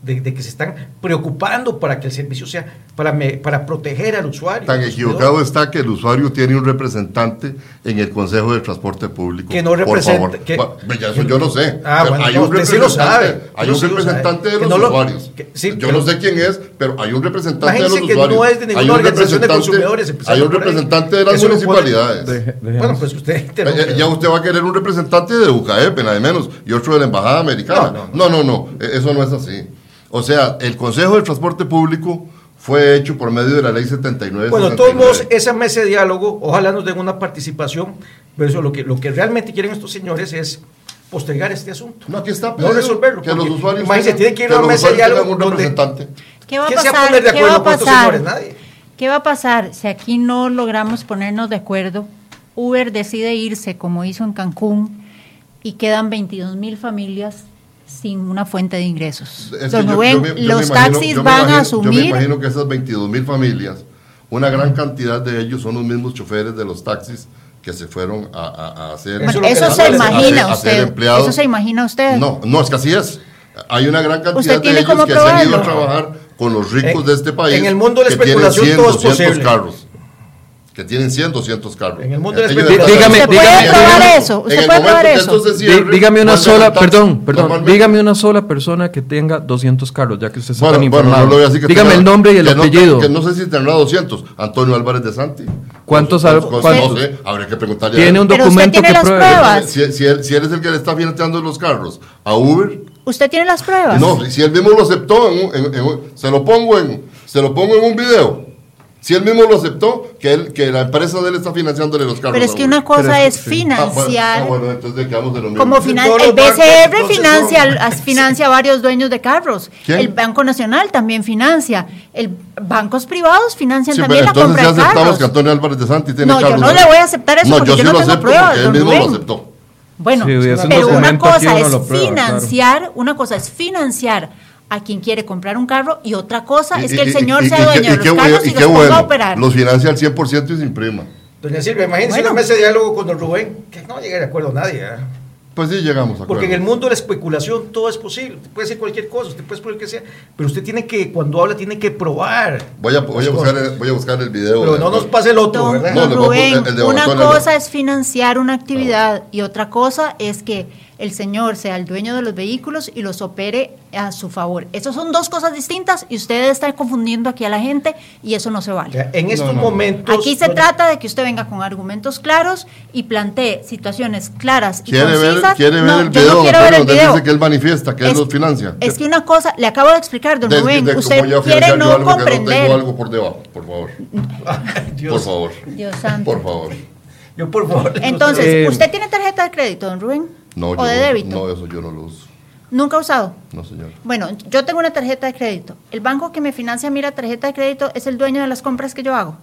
De, de que se están preocupando para que el servicio sea, para, me- para proteger al usuario. Tan equivocado está que el usuario tiene un representante en el Consejo de Transporte Público. Que no Por representa- favor. que- Bueno, ya eso yo lo sé. Ah, bueno, hay no, un usted sí lo representante, sabe. hay un sí lo representante sabe. de Que los no lo- usuarios. que- sí, yo pero- no sé quién es, pero hay un representante de los que usuarios. no es de ninguna Hay un organización de representante- consumidores, Hay un representante de las Eso municipalidades. Deje- dejemos. Bueno, pues usted interrumpe. Eh, Ya usted va a querer un representante de UCAEP, nada de menos, y otro de la Embajada Americana. No, No, no, no, eh, eso no es así. O sea, el Consejo de Transporte Público fue hecho por medio de la Ley 79. Bueno, de todos modos, esa mesa de diálogo, ojalá nos den una participación, pero eso lo que, lo que realmente quieren estos señores es postergar este asunto. No, aquí está No resolverlo. que los usuarios imagínese, tengan- tiene que ir a una mesa de diálogo un representante. ¿Qué va a ¿Quién se va a pasar? poner de ¿Qué acuerdo va a con estos pasar? señores? Nadie. ¿Qué va a pasar si aquí no logramos ponernos de acuerdo? Uber decide irse como hizo en Cancún y quedan 22 mil familias sin una fuente de ingresos. Es que Don yo- Rubén, yo me- yo me los imagino- taxis me van imagino- a asumir. Yo me imagino que esas 22 mil familias, una gran cantidad de ellos son los mismos choferes de los taxis que se fueron a, a- a hacer. Bueno, Eso se imagina usted. empleados. Eso se imagina usted. No, no, es que así es. Hay una gran cantidad ¿Usted de ellos que se han ido a probarlo? trabajar con los ricos En- de este país. en el mundo de la especulación 100, todo es 200 posible. carros. Que tienen 100, 200 carros. En el mundo de Dígame, ¿Usted puede dígame, probar dígame. eso? ¿Usted puede probar eso? se cierre, dígame una a sola, perdón, perdón, dígame una sola persona que tenga 200 carros, ya que usted está Bueno, tan bueno, informado. no le voy a decir que dígame tenga- el nombre y el que no- apellido. que no sé si tendrá 200. Antonio Álvarez de Santi. ¿Cuántos No, al- no, cuántos? No sé, habría que preguntarle a Tiene él. un Pero usted documento tiene que las pruebe. pruebas. Si, si él, si él es el que le está financiando los carros a Uber, ¿Usted tiene las pruebas? no, si él mismo lo aceptó, en en- en un- se, lo pongo en, se lo pongo en un video. Si él mismo lo aceptó, que, él, que la empresa de él está financiándole los carros. Pero es que una cosa Pero es es- sí. financiar. Ah, bueno, ah, bueno, entonces quedamos de lo mismo. Como finan los el bancos, BCR entonces, financia, no. financia a varios dueños de carros. ¿Quién? El Banco Nacional también financia. El bancos privados financian Sí, también la entonces compra ya de aceptamos carros. que Antonio Álvarez de Santi tiene No, yo carros. no le voy a aceptar eso No, porque yo sí no lo tengo acepto pruebas, porque él mismo lo Rubén. aceptó. Bueno, Sí, pero una cosa es lo financiar, una cosa es financiar a quien quiere comprar un carro y otra cosa Y- es que el señor y- sea y- dueño y de los carros y, y qué los ponga bueno, a operar. Los financia al 100% y se imprima. Doña Silvia, imagínense Bueno. una mesa de diálogo con don Rubén, que no llega de acuerdo a nadie. ¿eh? Pues sí, llegamos a Porque en el mundo de la especulación todo es posible. Usted puede decir cualquier cosa, usted puede poner que sea, pero usted tiene que, cuando habla, tiene que probar. Voy a, voy, a buscar el, voy a buscar el video. Pero no nos pase el otro, Don, ¿verdad? Don Rubén, el de una cosa es financiar una actividad y otra cosa es que el señor sea el dueño de los vehículos y los opere a su favor. Esas son dos cosas distintas y usted está confundiendo aquí a la gente y eso no se O vale. sea, en estos No, no. momentos. Aquí se trata de que usted venga con argumentos claros y plantee situaciones claras y ¿Quiere ver, concisas. quiere ver No, el yo video, no quiero ver el donde video. dice que él manifiesta, que él Es- los financia? Es que una cosa, le acabo de explicar, don Rubén, usted yo quiere yo no algo que comprender. tengo algo por debajo, por favor. Dios, Por favor. Dios santo. Por favor. Yo, por favor. Entonces, Eh, ¿usted tiene tarjeta de crédito, don Rubén? No, ¿O yo de no- débito? No, eso yo no lo uso. ¿Nunca ha usado? No, señor. Bueno, yo tengo una tarjeta de crédito. El banco que me financia mi tarjeta de crédito es el dueño de las compras que yo hago.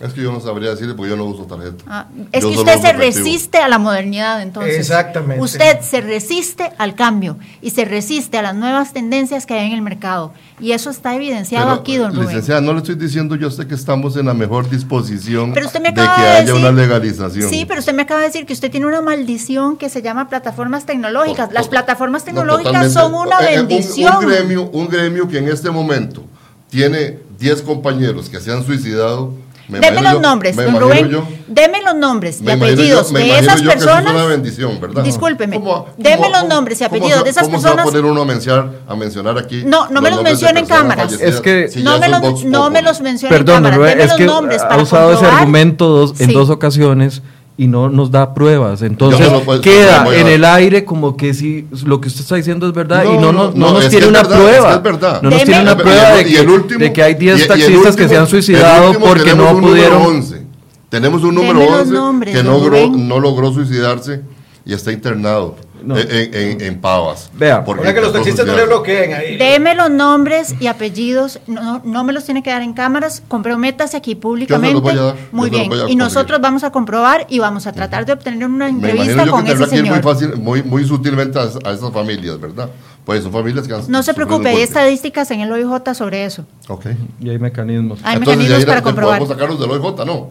Es que yo no sabría decirle porque yo no uso tarjeta. Ah, es Yo que usted se efectivo. resiste a la modernidad, entonces. Exactamente. Usted se resiste al cambio y se resiste a las nuevas tendencias que hay en el mercado. Y eso está evidenciado Pero, aquí, don Rubén. Licenciada, no le estoy diciendo yo usted que estamos en la mejor disposición Pero usted me de que acaba de, haya decir, una legalización. Sí, pero usted me acaba de decir que usted tiene una maldición que se llama plataformas tecnológicas. Las plataformas no, tecnológicas son una Eh, eh, un- bendición. Un, gremio, un gremio que en este momento tiene 10 compañeros que se han suicidado Me Deme los yo- nombres, don Rubén. yo- Deme los nombres y apellidos yo- de esas yo que eso es una personas. bendición, ¿verdad? Discúlpeme. ¿Cómo- Deme los nombres y apellidos se- de esas ¿Cómo se va a personas. poner uno a mencionar, a mencionar aquí? No, no me los nombres de mencione en fallecidas? Es que- Si No me, los, es no me los mencione Perdón, en cámara. Rubén, Deme es los que nombres ha para usado ese argumento dos- en Sí. dos ocasiones y no nos da pruebas. Entonces no puedo- queda no en el aire como que si lo que usted está diciendo es verdad y No, no, no, nos- no, no nos tiene que una es prueba. que es verdad. No nos Deme- tiene una Y prueba de el que, último- de que hay y- y 10 el taxistas que último- se han suicidado porque no pudieron. 11. Tenemos un número Deme los 11 nombres, que no logró, no logró suicidarse y está internado No. en, en- en Pavas. Vea, Porque que los taxistas no le bloqueen ahí. Deme los nombres y apellidos, no, no me los tiene que dar en cámaras, comprométase aquí públicamente. voy a dar, Muy yo se los bien, voy a y nosotros vamos a comprobar y vamos a tratar de obtener una entrevista yo con que ese ir muy, señor. fácil, muy, muy sutilmente a, a esas familias, ¿verdad? Pues son familias que han No se preocupe, hay estadísticas en el OIJ sobre eso. Ok. Y hay mecanismos. Hay Entonces, mecanismos ahí para comprobar. Podemos sacarlos del OIJ, ¿no?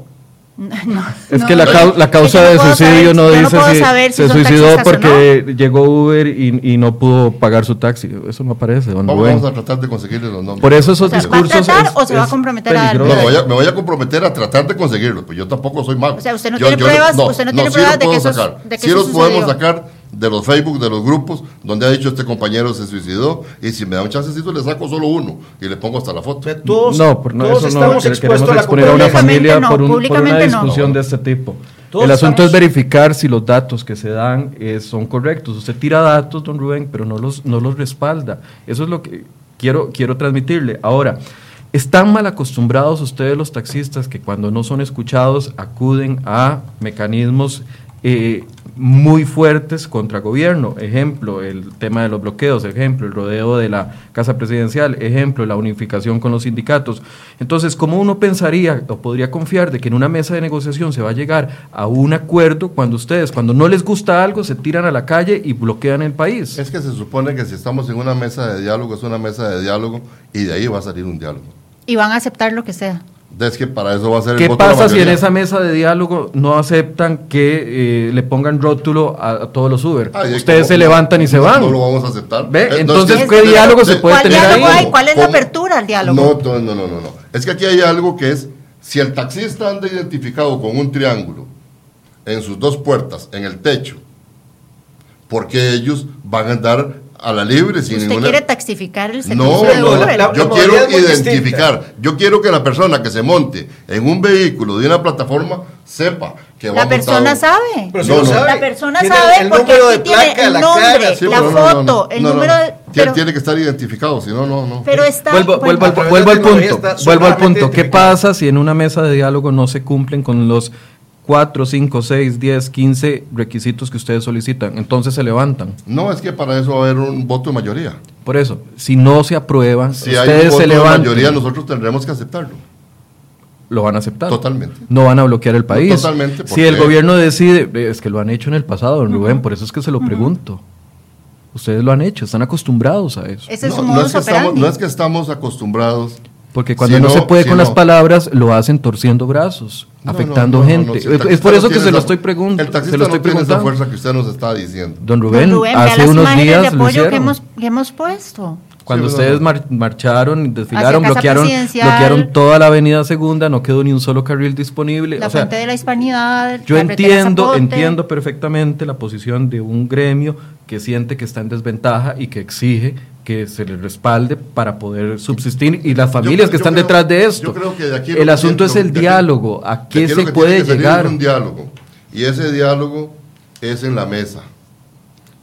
No, Es no, que la, no, cau- la causa de puedo suicidio saber- no dice si si se suicidó porque llegó Uber y, y no pudo pagar su taxi. Eso no aparece, don Vamos, Rubén. vamos a tratar de conseguirle los nombres. Por eso esos O sea, ¿va a discursos. tratar es- o se va a comprometer a dar? peligroso. No, me voy, a, me voy a comprometer a tratar de conseguirlos, pues yo tampoco soy mago. O sea, usted no Yo- tiene yo pruebas- usted no tiene sí pruebas los de que de sí eso los podemos sacar de los Facebook, de los grupos, donde ha dicho este compañero se suicidó, y si me da un chancecito le saco solo uno y le pongo hasta la foto. Todos, No, por, no, todos eso no, estamos expuestos queremos a la exponer a una familia no, por, un- por una no. discusión de este tipo. Todos el asunto estamos- es verificar si los datos que se dan eh, son correctos. Usted tira datos, don Rubén, pero no los, no los respalda. Eso es lo que quiero, quiero transmitirle. Ahora, están mal acostumbrados ustedes los taxistas que cuando no son escuchados acuden a mecanismos eh, muy fuertes contra gobierno. Ejemplo, el tema de los bloqueos, ejemplo, el rodeo de la Casa Presidencial, ejemplo, la unificación con los sindicatos. Entonces, ¿cómo uno pensaría o podría confiar de que en una mesa de negociación se va a llegar a un acuerdo cuando ustedes, cuando no les gusta algo, se tiran a la calle y bloquean el país? Es que se supone que si estamos en una mesa de diálogo, es una mesa de diálogo y de ahí va a salir un diálogo. Y van a aceptar lo que sea. Es que para eso va a ser ¿Qué el voto pasa si en esa mesa de diálogo no aceptan que eh, le pongan rótulo a, a todos los Uber? Ay, Ustedes ¿cómo? se levantan y se van. No lo vamos a aceptar. ¿Ve? Es Entonces, ¿qué diálogo se puede ¿Cuál tener diálogo ahí? hay? ¿Cuál es la apertura al diálogo? No, no, no, no, no, no. Es que aquí hay algo que es, si el taxista anda identificado con un triángulo en sus dos puertas, en el techo, porque ellos van a andar a la libre sin ¿Usted ninguna... quiere taxificar el servicio No, de no, Uber? la- yo la quiero identificar, yo quiero que la persona que se monte en un vehículo de una plataforma sepa que va La persona sabe. Pero si No, no. sabe, La persona tiene sabe el porque aquí de tiene placa, el la nombre, cara. Sí, la pero no, no, foto, no, el no, no. número de... Tiene- Pero, Tiene que estar identificado, si no, no, no. pero está... Vuelvo, bueno, vuelvo, vuelvo al la punto. Vuelvo al punto. ¿Qué pasa si en una mesa de diálogo no se cumplen con los 4, 5, 6, 10, 15 requisitos que ustedes solicitan? Entonces se levantan. No, es que para eso va a haber un voto de mayoría. Por eso, si no se aprueban, Si hay un ustedes voto se de levantan. mayoría, nosotros tendremos que aceptarlo. Lo van a aceptar. Totalmente. No van a bloquear el país. totalmente, Si el gobierno decide, eh, es que lo han hecho en el pasado, don Rubén, por eso es que se lo pregunto. Ustedes lo han hecho, están acostumbrados a eso. Ese es no, su no modus es que estamos, operandi. no es que estamos acostumbrados. Porque cuando Si no, no- se puede si con no- las palabras, lo hacen torciendo brazos, No, afectando no, no, no, gente. no, si es por eso no que se lo esa- estoy preguntando. El Se taxista lo estoy no tiene esa preguntando. fuerza que usted nos está diciendo. Don Rubén, Don Rubén, hace unos días de lo apoyo que hicieron. hemos, que hemos puesto. Cuando Sí, ustedes mar- marcharon, desfilaron, bloquearon, bloquearon toda la avenida segunda, no quedó ni un solo carril disponible. La o sea, fuente de la hispanidad. Yo carretera entiendo, Zapote. entiendo perfectamente la posición de un gremio que siente que está en desventaja y que exige que se le respalde para poder subsistir y las familias Yo- que están creo- detrás de esto. yo creo que de aquí el que asunto es el aquí- diálogo, a qué se puede llegar. un diálogo. Y ese diálogo es en la mesa,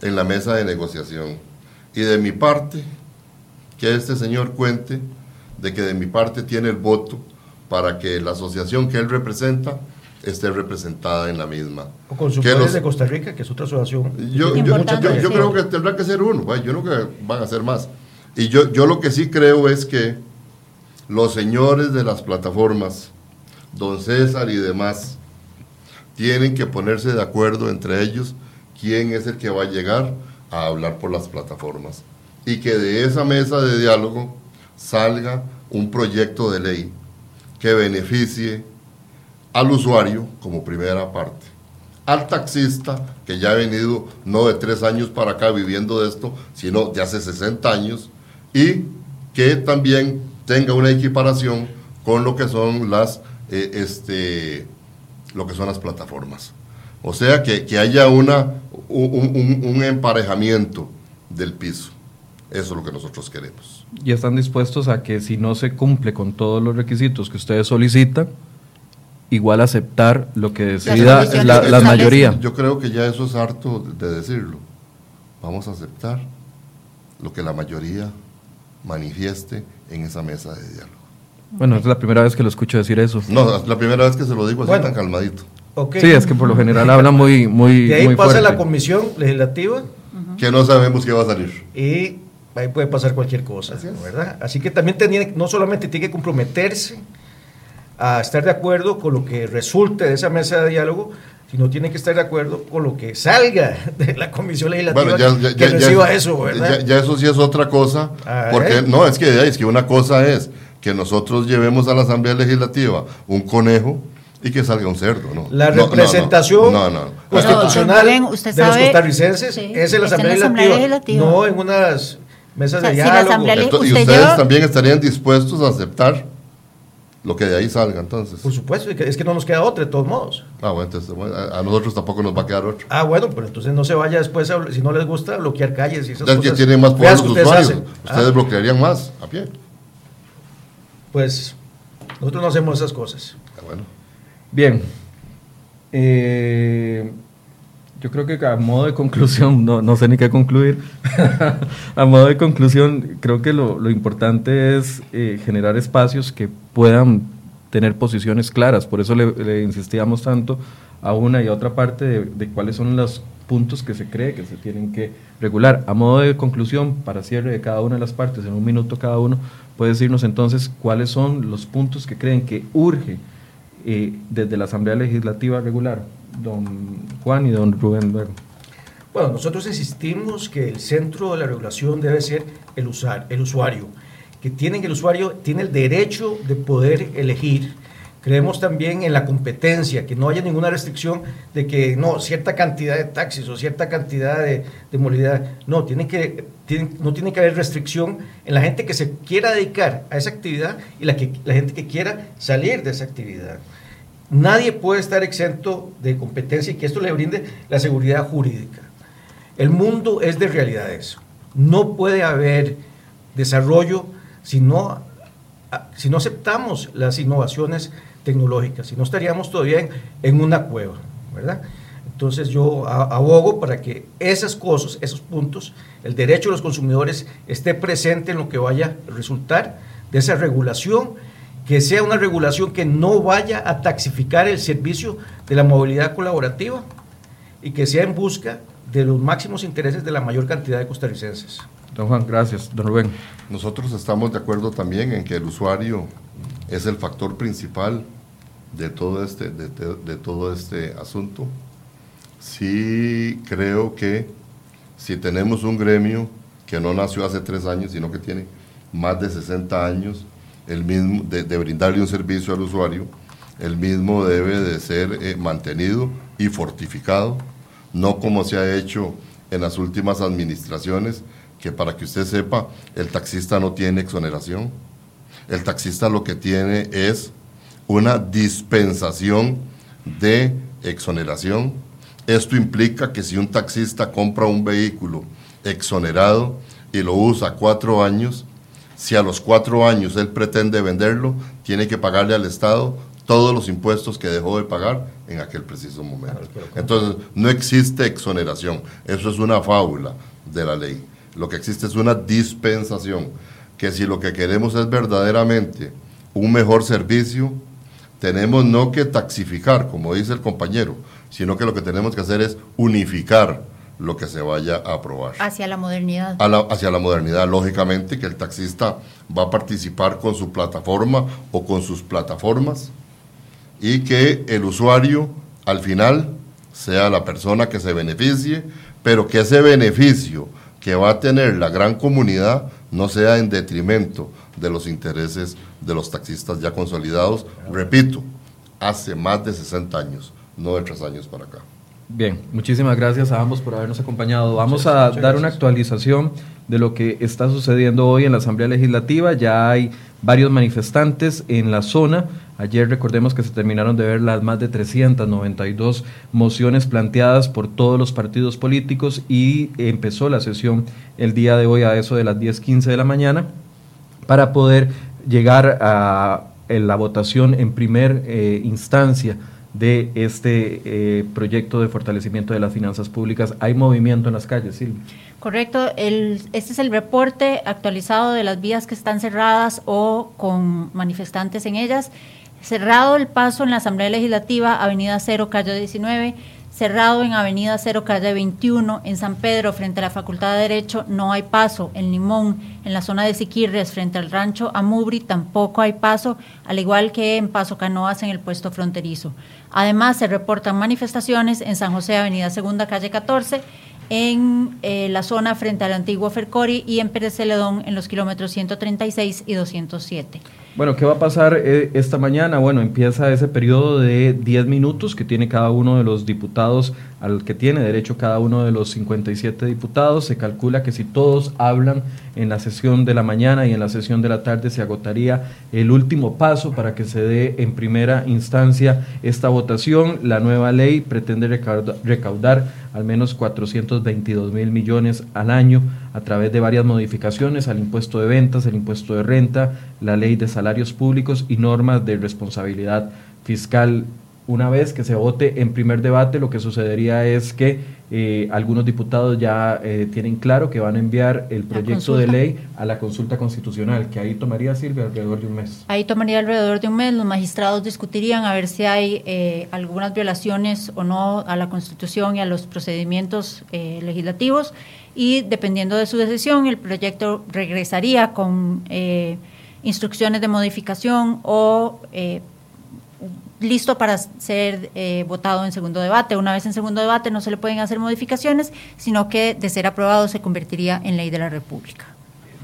en la mesa de negociación. Y de mi parte, que este señor cuente de que de mi parte tiene el voto para que la asociación que él representa esté representada en la misma. O Que consultores los- de Costa Rica, que es otra asociación. yo, yo, yo- yo creo que tendrá que ser uno, yo no creo que van a ser más. Y yo, yo lo que sí creo es que los señores de las plataformas, don César y demás, tienen que ponerse de acuerdo entre ellos quién es el que va a llegar a hablar por las plataformas. Y que de esa mesa de diálogo salga un proyecto de ley que beneficie al usuario como primera parte, al taxista que ya ha venido no de tres años para acá viviendo de esto, sino de hace 60 años, y que también tenga una equiparación con lo que son las eh, este, lo que son las plataformas. O sea, que, que haya una, un, un- un emparejamiento del piso. Eso es lo que nosotros queremos. Y están dispuestos a que si no se cumple con todos los requisitos que ustedes solicitan, igual aceptar lo que decida la, la establecen. mayoría. Yo creo que ya eso es harto de decirlo. Vamos a aceptar lo que la mayoría manifieste en esa mesa de diálogo. Bueno, es la primera vez que lo escucho decir eso. No, es la primera vez que se lo digo así Bueno. tan calmadito. Ok. Sí, es que por lo general habla muy, muy, De ahí muy pasa fuerte. la comisión legislativa Que no sabemos qué va a salir. y ahí puede pasar cualquier cosa, ¿verdad? Así que también tenía, no solamente tiene que comprometerse a estar de acuerdo con lo que resulte de esa mesa de diálogo, sino tiene que estar de acuerdo con lo que salga de la comisión legislativa Bueno, ya, ya- que ya- reciba ya- eso, ¿verdad? ya- ya eso sí es otra cosa. Ah, Porque ¿eh? no, es que, es que una cosa es que nosotros llevemos a la Asamblea Legislativa un conejo y que salga un cerdo, ¿no? La No, no, no. representación No, no. constitucional usted de los sabe- costarricenses sí, es en la está en Asamblea, la Asamblea legislativa, Legislativa. no en unas mesas O sea, de si la diálogo. Asamblea le- Entonces, ¿Y usted ustedes lleva- también estarían dispuestos a aceptar lo que de ahí salga entonces? Por supuesto, es que- es que no nos queda otra de todos modos. Ah, bueno, entonces bueno, a, nosotros tampoco nos va a quedar otro. Ah, bueno, pero entonces no se vaya después, a- si no les gusta, bloquear calles y esas que cosas. tienen más poder feas los que ustedes usuarios, hacen. ustedes Ah, bloquearían más a pie. Pues nosotros no hacemos esas cosas. Ah, bueno. Bien. Eh, yo creo que a modo de conclusión, no, no sé ni qué concluir, a modo de conclusión, creo que lo, lo importante es eh, generar espacios que puedan tener posiciones claras. Por eso le, insistíamos tanto a una y a otra parte de, de cuáles son los puntos que se cree que se tienen que regular. A modo de conclusión, para cierre de cada una de las partes, en un minuto cada uno, puede decirnos entonces cuáles son los puntos que creen que urge eh, desde la Asamblea Legislativa regular. Don Juan y don Rubén luego. Bueno, nosotros insistimos que el centro de la regulación debe ser el, usar, el usuario, que tienen el usuario tiene el derecho de poder elegir. Creemos también en la competencia, que no haya ninguna restricción de que no, cierta cantidad de taxis o cierta cantidad de, de movilidad. No, tiene que, no tiene que haber restricción en la gente que se quiera dedicar a esa actividad y la, que, la gente que quiera salir de esa actividad. Nadie puede estar exento de competencia y que esto le brinde la seguridad jurídica. El mundo es de realidades. No puede haber desarrollo si no, si no aceptamos las innovaciones tecnológicas, si no estaríamos todavía en, una cueva, ¿verdad? Entonces yo abogo para que esas cosas, esos puntos, el derecho de los consumidores esté presente en lo que vaya a resultar de esa regulación, que sea una regulación que no vaya a taxificar el servicio de la movilidad colaborativa y que sea en busca de los máximos intereses de la mayor cantidad de costarricenses. Don Juan, gracias. Don Rubén. Nosotros estamos de acuerdo también en que el usuario es el factor principal de todo este, de, de- de todo este asunto. Sí creo que si tenemos un gremio que no nació hace tres años, sino que tiene más de 60 años, el mismo, de, de brindarle un servicio al usuario, el mismo debe de ser eh, mantenido y fortificado, no como se ha hecho en las últimas administraciones, que para que usted sepa, el taxista no tiene exoneración. El taxista lo que tiene es una dispensación de exoneración. Esto implica que si un taxista compra un vehículo exonerado y lo usa cuatro años, si a los cuatro años él pretende venderlo, tiene que pagarle al Estado todos los impuestos que dejó de pagar en aquel preciso momento. Entonces, no existe exoneración. Eso es una fábula de la ley. Lo que existe es una dispensación, que si lo que queremos es verdaderamente un mejor servicio, tenemos no que taxificar, como dice el compañero, sino que lo que tenemos que hacer es unificar lo que se vaya a aprobar Hacia la modernidad. a la- hacia la modernidad. Lógicamente que el taxista va a participar con su plataforma o con sus plataformas y que el usuario al final sea la persona que se beneficie, pero que ese beneficio que va a tener la gran comunidad no sea en detrimento de los intereses de los taxistas ya consolidados. Repito, hace más de 60 años, no de tres años para acá. Bien, muchísimas gracias a ambos por habernos acompañado. Vamos a dar una actualización de lo que está sucediendo hoy en la Asamblea Legislativa. Ya hay varios manifestantes en la zona. Ayer recordemos que se terminaron de ver las más de 392 mociones planteadas por todos los partidos políticos y empezó la sesión el día de hoy a eso de las 10.15 de la mañana para poder llegar a la votación en primer eh, instancia de este eh, proyecto de fortalecimiento de las finanzas públicas. ¿Hay movimiento en las calles, Silvia? Correcto. El, este es el reporte actualizado de las vías que están cerradas o con manifestantes en ellas. Cerrado el paso en la Asamblea Legislativa, Avenida Cero, calle 19 cerrado en Avenida Cero, calle 21, en San Pedro, frente a la Facultad de Derecho, no hay paso. En Limón, en la zona de Siquirres, frente al rancho Amubri, tampoco hay paso, al igual que en Paso Canoas, en el puesto fronterizo. Además, se reportan manifestaciones en San José, Avenida Segunda, calle 14, en eh, la zona frente al antiguo Fercori y en Pérez Celedón en los kilómetros 136 y 207. Bueno, ¿qué va a pasar eh, esta mañana? Bueno, empieza ese periodo de 10 minutos que tiene cada uno de los diputados, al que tiene derecho cada uno de los 57 diputados. Se calcula que si todos hablan en la sesión de la mañana y en la sesión de la tarde se agotaría el último paso para que se dé en primera instancia esta votación. La nueva ley pretende recaudar al menos 422 mil millones al año a través de varias modificaciones al impuesto de ventas, el impuesto de renta, la ley de salarios públicos y normas de responsabilidad fiscal una vez que se vote en primer debate, lo que sucedería es que eh, algunos diputados ya eh, tienen claro que van a enviar el proyecto de ley a la consulta constitucional, que ahí tomaría, Silvia, alrededor de un mes. Ahí tomaría alrededor de un mes. Los magistrados discutirían a ver si hay eh, algunas violaciones o no a la Constitución y a los procedimientos legislativos y dependiendo de su decisión, el proyecto regresaría con instrucciones de modificación o listo para ser eh, votado en segundo debate. Una vez en segundo debate no se le pueden hacer modificaciones, sino que de ser aprobado se convertiría en ley de la República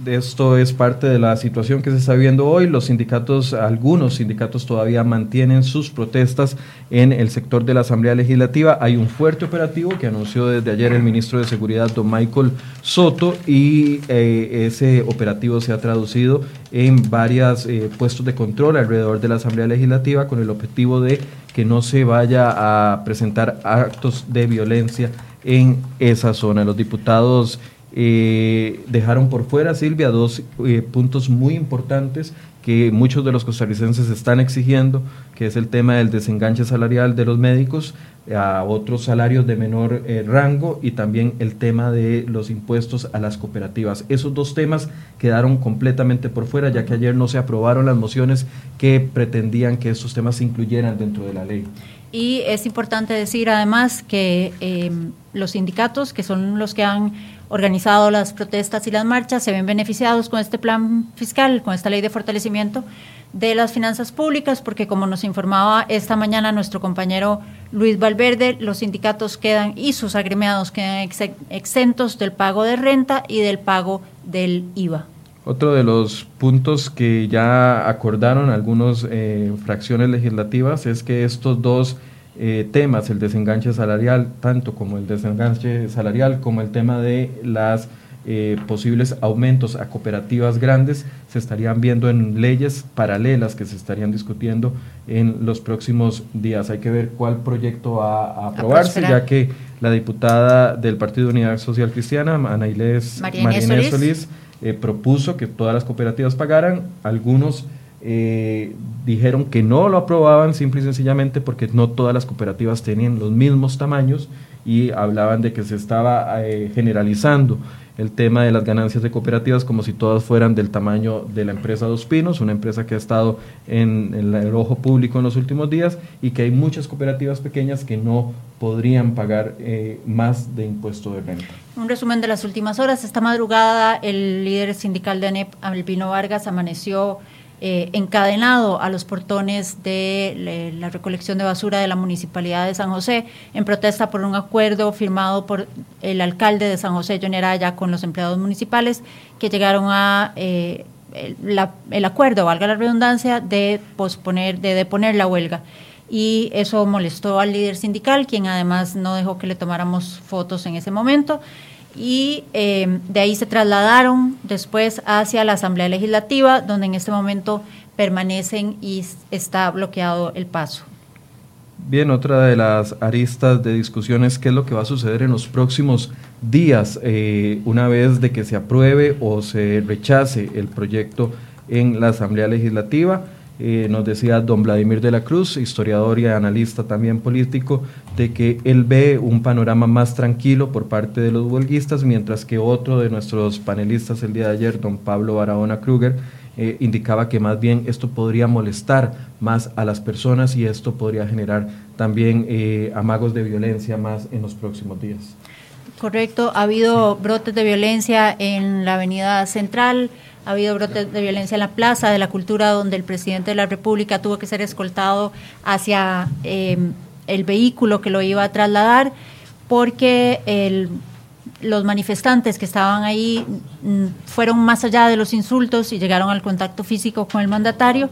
esto es parte de la situación que se está viendo hoy. Los sindicatos, algunos sindicatos todavía mantienen sus protestas en el sector de la Asamblea Legislativa. Hay un fuerte operativo que anunció desde ayer el ministro de Seguridad, don Michael Soto, y eh, ese operativo se ha traducido en varios eh, puestos de control alrededor de la Asamblea Legislativa con el objetivo de que no se vaya a presentar actos de violencia en esa zona. Los diputados eh, dejaron por fuera, Silvia, dos eh, puntos muy importantes que muchos de los costarricenses están exigiendo, que es el tema del desenganche salarial de los médicos a otros salarios de menor eh, rango y también el tema de los impuestos a las cooperativas. Esos dos temas quedaron completamente por fuera, ya que ayer no se aprobaron las mociones que pretendían que esos temas se incluyeran dentro de la ley. Y es importante decir además que los sindicatos, que son los que han organizado las protestas y las marchas se ven beneficiados con este plan fiscal, con esta ley de fortalecimiento de las finanzas públicas, porque como nos informaba esta mañana nuestro compañero Luis Valverde, los sindicatos quedan y sus agremiados quedan exentos del pago de renta y del pago del IVA. Otro de los puntos que ya acordaron algunas eh, fracciones legislativas es que estos dos eh, temas, el desenganche salarial, tanto como el desenganche salarial como el tema de las eh, posibles aumentos a cooperativas grandes, se estarían viendo en leyes paralelas que se estarían discutiendo en los próximos días. Hay que ver cuál proyecto va a aprobarse, ya que la diputada del Partido de Unidad Social Cristiana, Ana Inés, Solís, eh, propuso que todas las cooperativas pagaran, algunos eh, dijeron que no lo aprobaban simple y sencillamente porque no todas las cooperativas tenían los mismos tamaños y hablaban de que se estaba eh, generalizando el tema de las ganancias de cooperativas como si todas fueran del tamaño de la empresa Dos Pinos, una empresa que ha estado en, el ojo público en los últimos días y que hay muchas cooperativas pequeñas que no podrían pagar eh, más de impuesto de renta. Un resumen de las últimas horas. Esta madrugada el líder sindical de ANEP, Albino Vargas, amaneció eh, encadenado a los portones de la recolección de basura de la Municipalidad de San José en protesta por un acuerdo firmado por el alcalde de San José, John con los empleados municipales que llegaron a eh, el, acuerdo, valga la redundancia, de posponer, de deponer la huelga. y eso molestó al líder sindical, quien además no dejó que le tomáramos fotos en ese momento. Y eh, de ahí se trasladaron después hacia la Asamblea Legislativa, donde en este momento permanecen y está bloqueado el paso. Bien, otra de las aristas de discusión es qué es lo que va a suceder en los próximos días, eh, una vez de que se apruebe o se rechace el proyecto en la Asamblea Legislativa. Eh, nos decía don Vladimir de la Cruz, historiador y analista también político, de que él ve un panorama más tranquilo por parte de los huelguistas, mientras que otro de nuestros panelistas el día de ayer, don Pablo Barahona Kruger, eh, indicaba que más bien esto podría molestar más a las personas y esto podría generar también eh, amagos de violencia más en los próximos días. Correcto, ha habido brotes de violencia en la avenida central, ha habido brotes de violencia en la Plaza de la Cultura, donde el presidente de la República tuvo que ser escoltado hacia em, el vehículo que lo iba a trasladar, porque los manifestantes que estaban ahí mm, fueron más allá de los insultos y llegaron al contacto físico con el mandatario,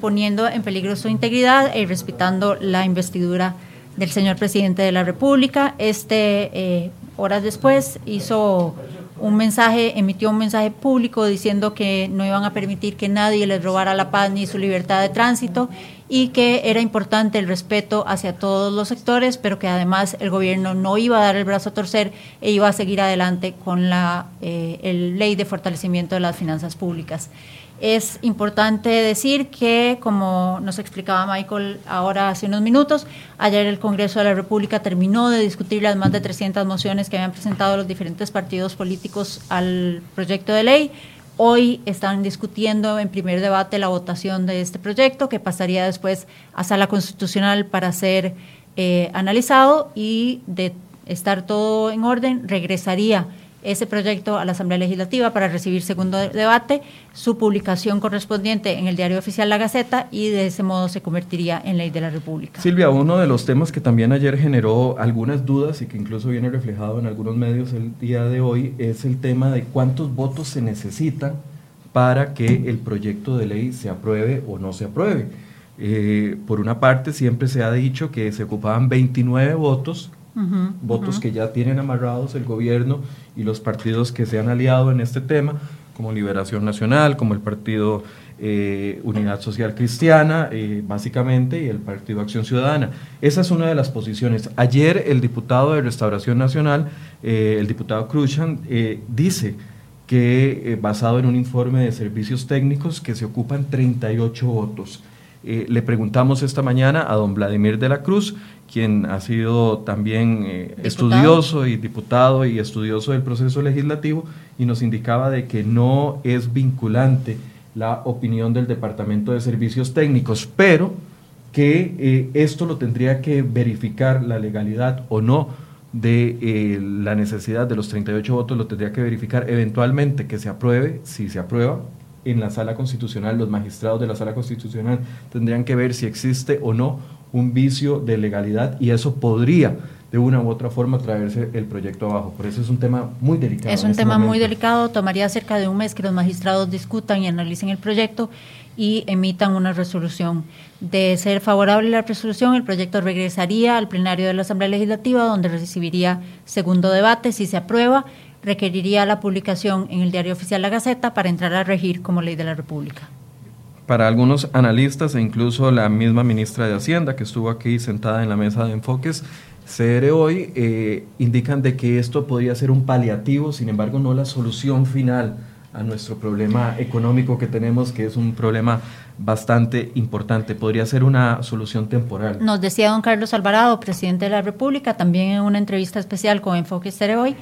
poniendo en peligro su integridad y respetando la investidura del señor presidente de la República. Este, eh, horas después, hizo un mensaje, emitió un mensaje público diciendo que no iban a permitir que nadie les robara la paz ni su libertad de tránsito y que era importante el respeto hacia todos los sectores, pero que además el gobierno no iba a dar el brazo a torcer e iba a seguir adelante con la eh, ley de fortalecimiento de las finanzas públicas. Es importante decir que, como nos explicaba Michael ahora hace unos minutos, ayer el Congreso de la República terminó de discutir las más de 300 mociones que habían presentado los diferentes partidos políticos al proyecto de ley. Hoy están discutiendo en primer debate la votación de este proyecto, que pasaría después a sala constitucional para ser eh, analizado y de estar todo en orden, regresaría ese proyecto a la Asamblea Legislativa para recibir segundo debate, su publicación correspondiente en el Diario Oficial La Gaceta y de ese modo se convertiría en ley de la República. Silvia, uno de los temas que también ayer generó algunas dudas y que incluso viene reflejado en algunos medios el día de hoy es el tema de cuántos votos se necesitan para que el proyecto de ley se apruebe o no se apruebe. Eh, por una parte, siempre se ha dicho que se ocupaban 29 votos votos que ya tienen amarrados el gobierno y los partidos que se han aliado en este tema, como Liberación Nacional, como el Partido eh, Unidad Social Cristiana, eh, básicamente, y el Partido Acción Ciudadana. Esa es una de las posiciones. Ayer el diputado de Restauración Nacional, eh, el diputado Cruzan, dice que basado en un informe de servicios técnicos que se ocupan 38 votos. le preguntamos esta mañana a don Vladimir de la Cruz quien ha sido también eh, estudioso y diputado y estudioso del proceso legislativo, y nos indicaba de que no es vinculante la opinión del Departamento de Servicios Técnicos, pero que eh, esto lo tendría que verificar la legalidad o no de eh, la necesidad de los 38 votos, lo tendría que verificar eventualmente que se apruebe, si se aprueba, en la sala constitucional, los magistrados de la sala constitucional tendrían que ver si existe o no un vicio de legalidad y eso podría de una u otra forma traerse el proyecto abajo. Por eso es un tema muy delicado. Es un este tema muy delicado, tomaría cerca de un mes que los magistrados discutan y analicen el proyecto y emitan una resolución. De ser favorable la resolución, el proyecto regresaría al plenario de la Asamblea Legislativa, donde recibiría segundo debate. Si se aprueba, requeriría la publicación en el Diario Oficial La Gaceta para entrar a regir como ley de la República para algunos analistas e incluso la misma ministra de Hacienda que estuvo aquí sentada en la mesa de enfoques CR hoy eh, indican de que esto podría ser un paliativo, sin embargo no la solución final a nuestro problema económico que tenemos, que es un problema bastante importante. Podría ser una solución temporal. Nos decía don Carlos Alvarado, presidente de la República, también en una entrevista especial con Enfoque CR hoy,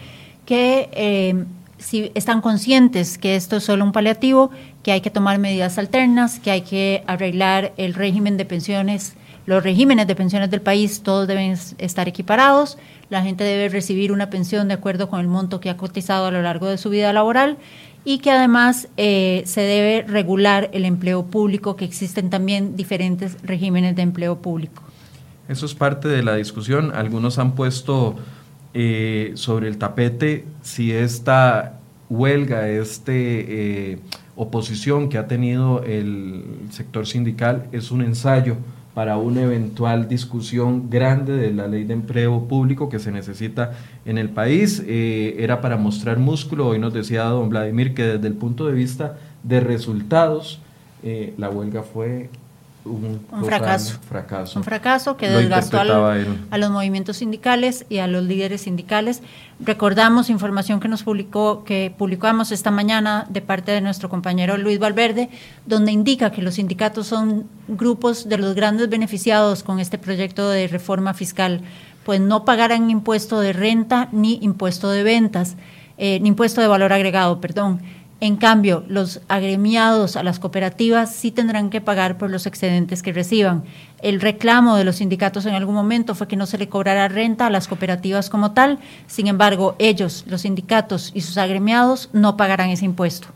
que eh, si están conscientes que esto es solo un paliativo, que hay que tomar medidas alternas, que hay que arreglar el régimen de pensiones, los regímenes de pensiones del país, todos deben estar equiparados, la gente debe recibir una pensión de acuerdo con el monto que ha cotizado a lo largo de su vida laboral y que además eh, se debe regular el empleo público, que existen también diferentes regímenes de empleo público. Eso es parte de la discusión. Algunos han puesto eh, sobre el tapete si esta huelga, esta eh, oposición que ha tenido el sector sindical es un ensayo para una eventual discusión grande de la ley de empleo público que se necesita en el país. Eh, era para mostrar músculo. Hoy nos decía don Vladimir que desde el punto de vista de resultados, eh, la huelga fue un, fracaso. fracaso. Un fracaso que desgastó a los movimientos sindicales y a los líderes sindicales. Recordamos información que nos publicó, que publicamos esta mañana de parte de nuestro compañero Luis Valverde, donde indica que los sindicatos son grupos de los grandes beneficiados con este proyecto de reforma fiscal, pues no pagarán impuesto de renta ni impuesto de ventas, eh, ni impuesto de valor agregado, perdón en cambio, los agremiados a las cooperativas sí tendrán que pagar por los excedentes que reciban. El reclamo de los sindicatos en algún momento fue que no se le cobrara renta a las cooperativas como tal. Sin embargo, ellos, los sindicatos y sus agremiados, no pagarán ese impuesto.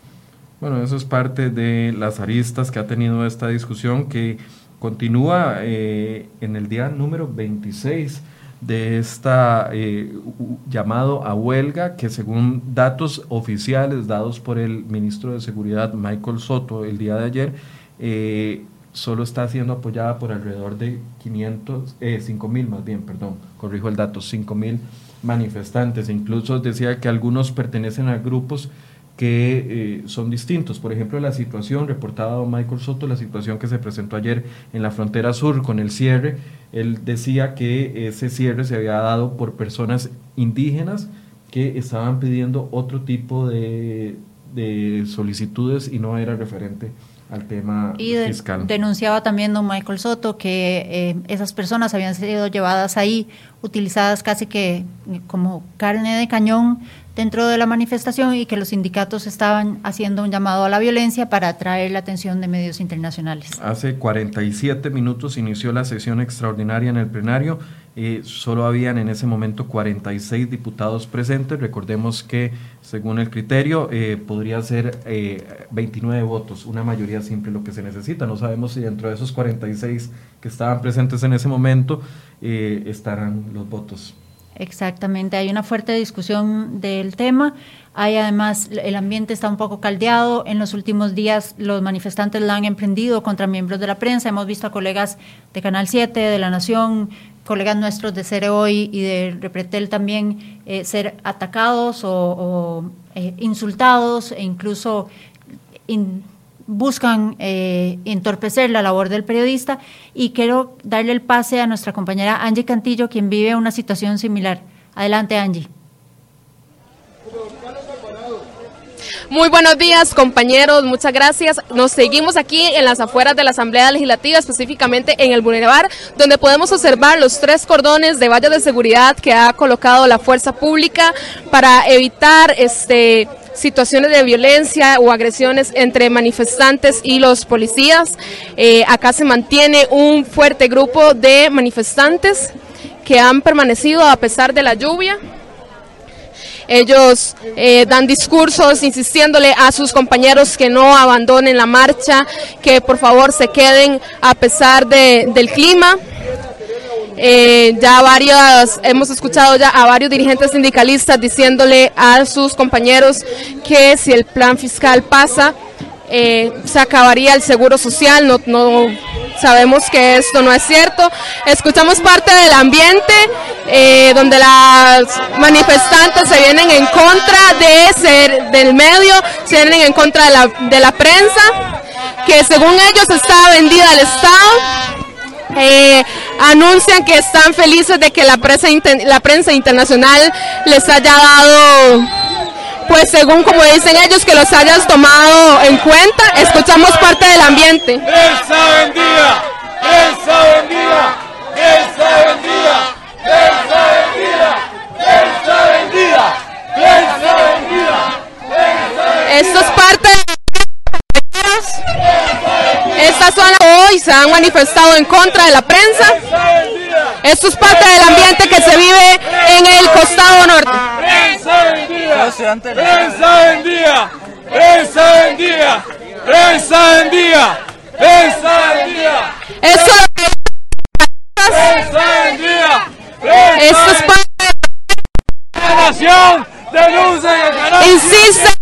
Bueno, eso es parte de las aristas que ha tenido esta discusión que continúa eh, en el día número 26 de esta eh, llamado a huelga que según datos oficiales dados por el ministro de Seguridad Michael Soto el día de ayer, eh, solo está siendo apoyada por alrededor de 500, eh, 5 mil más bien, perdón, corrijo el dato, 5 mil manifestantes. Incluso decía que algunos pertenecen a grupos que eh, son distintos. Por ejemplo, la situación reportada por Michael Soto, la situación que se presentó ayer en la frontera sur con el cierre, él decía que ese cierre se había dado por personas indígenas que estaban pidiendo otro tipo de, solicitudes y no era referente al tema y fiscal. Denunciaba también don Michael Soto que eh, esas personas habían sido llevadas ahí, utilizadas casi que como carne de cañón dentro de la manifestación y que los sindicatos estaban haciendo un llamado a la violencia para atraer la atención de medios internacionales. Hace 47 minutos inició la sesión extraordinaria en el plenario. Eh, solo habían en ese momento 46 diputados presentes. Recordemos que, según el criterio, eh, podría ser 29 eh, votos, una mayoría simple lo que se necesita. No sabemos si dentro de esos 46 que estaban presentes en ese momento estarán los votos. Exactamente, hay una fuerte discusión del tema. Hay además, el ambiente está un poco caldeado. En los últimos días los manifestantes la han emprendido contra miembros de la prensa. Hemos visto a colegas de Canal 7, de La Nación, colegas nuestros de Cere Hoy y de Repretel también eh, ser atacados o, eh, insultados e incluso buscan eh, entorpecer la labor del periodista y quiero darle el pase a nuestra compañera Angie Cantillo, quien vive una situación similar. Adelante, Angie. Muy buenos días, compañeros. Muchas gracias. Nos seguimos aquí en las afueras de la Asamblea Legislativa, específicamente en el Boulevard, donde podemos observar los tres cordones de vallas de seguridad que ha colocado la fuerza pública para evitar este situaciones de violencia o agresiones entre manifestantes y los policías. Eh, acá se mantiene un fuerte grupo de manifestantes que han permanecido a pesar de la lluvia. Ellos eh, dan discursos insistiéndole a sus compañeros que no abandonen la marcha, que por favor se queden a pesar de, del clima. Eh, ya varias, hemos escuchado ya a varios dirigentes sindicalistas diciéndole a sus compañeros que si el plan fiscal pasa, eh, se acabaría el seguro social, no, no sabemos que esto no es cierto. Escuchamos parte del ambiente eh, donde las manifestantes se vienen en contra de ser del medio, se vienen en contra de la, de la prensa, que según ellos está vendida al Estado eh, anuncian que están felices de que la prensa, la prensa internacional les haya dado, pues según como dicen ellos, que los hayas tomado en cuenta. Escuchamos parte del ambiente. ¡Esa vendida! ¡Esa vendida! ¡Esa vendida! ¡Esa vendida! ¡Esa vendida! ¡Esa vendida! Esto es parte estas son hoy se han manifestado en contra de la prensa. Esto es parte del ambiente que se vive en el costado norte. Prensa vendida, prensa vendida, prensa vendida, prensa vendida, prensa vendida. Esto Esto es parte de la nación denuncia el canal. Insiste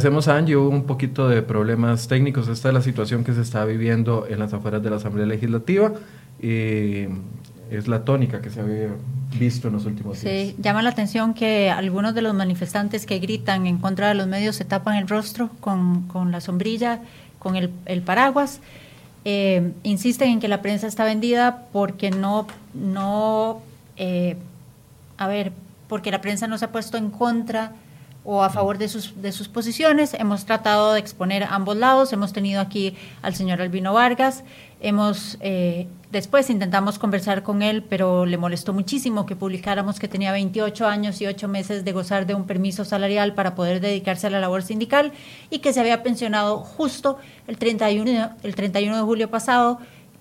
agradecemos a Angie. Hubo un poquito de problemas técnicos. Esta es la situación que se está viviendo en las afueras de la Asamblea Legislativa. y es la tónica que se había visto en los últimos días. Sí, llama la atención que algunos de los manifestantes que gritan en contra de los medios se tapan el rostro con, con la sombrilla, con el, el paraguas. Eh, insisten en que la prensa está vendida porque no, no eh, a ver, porque la prensa no se ha puesto en contra o a favor de sus, de sus posiciones. Hemos tratado de exponer ambos lados. Hemos tenido aquí al señor Albino Vargas. Hemos, eh, después intentamos conversar con él, pero le molestó muchísimo que publicáramos que tenía 28 años y 8 meses de gozar de un permiso salarial para poder dedicarse a la labor sindical y que se había pensionado justo el 31, el 31 de julio pasado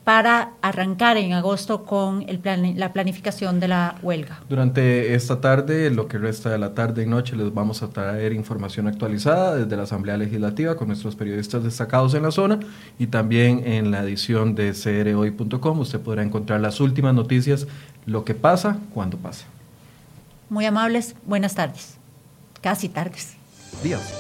para arrancar en agosto con el plan, la planificación de la huelga. Durante esta tarde, lo que resta de la tarde y noche, les vamos a traer información actualizada desde la Asamblea Legislativa con nuestros periodistas destacados en la zona y también en la edición de crhoy.com. Usted podrá encontrar las últimas noticias, lo que pasa, cuando pasa. Muy amables, buenas tardes. Casi tardes. Días.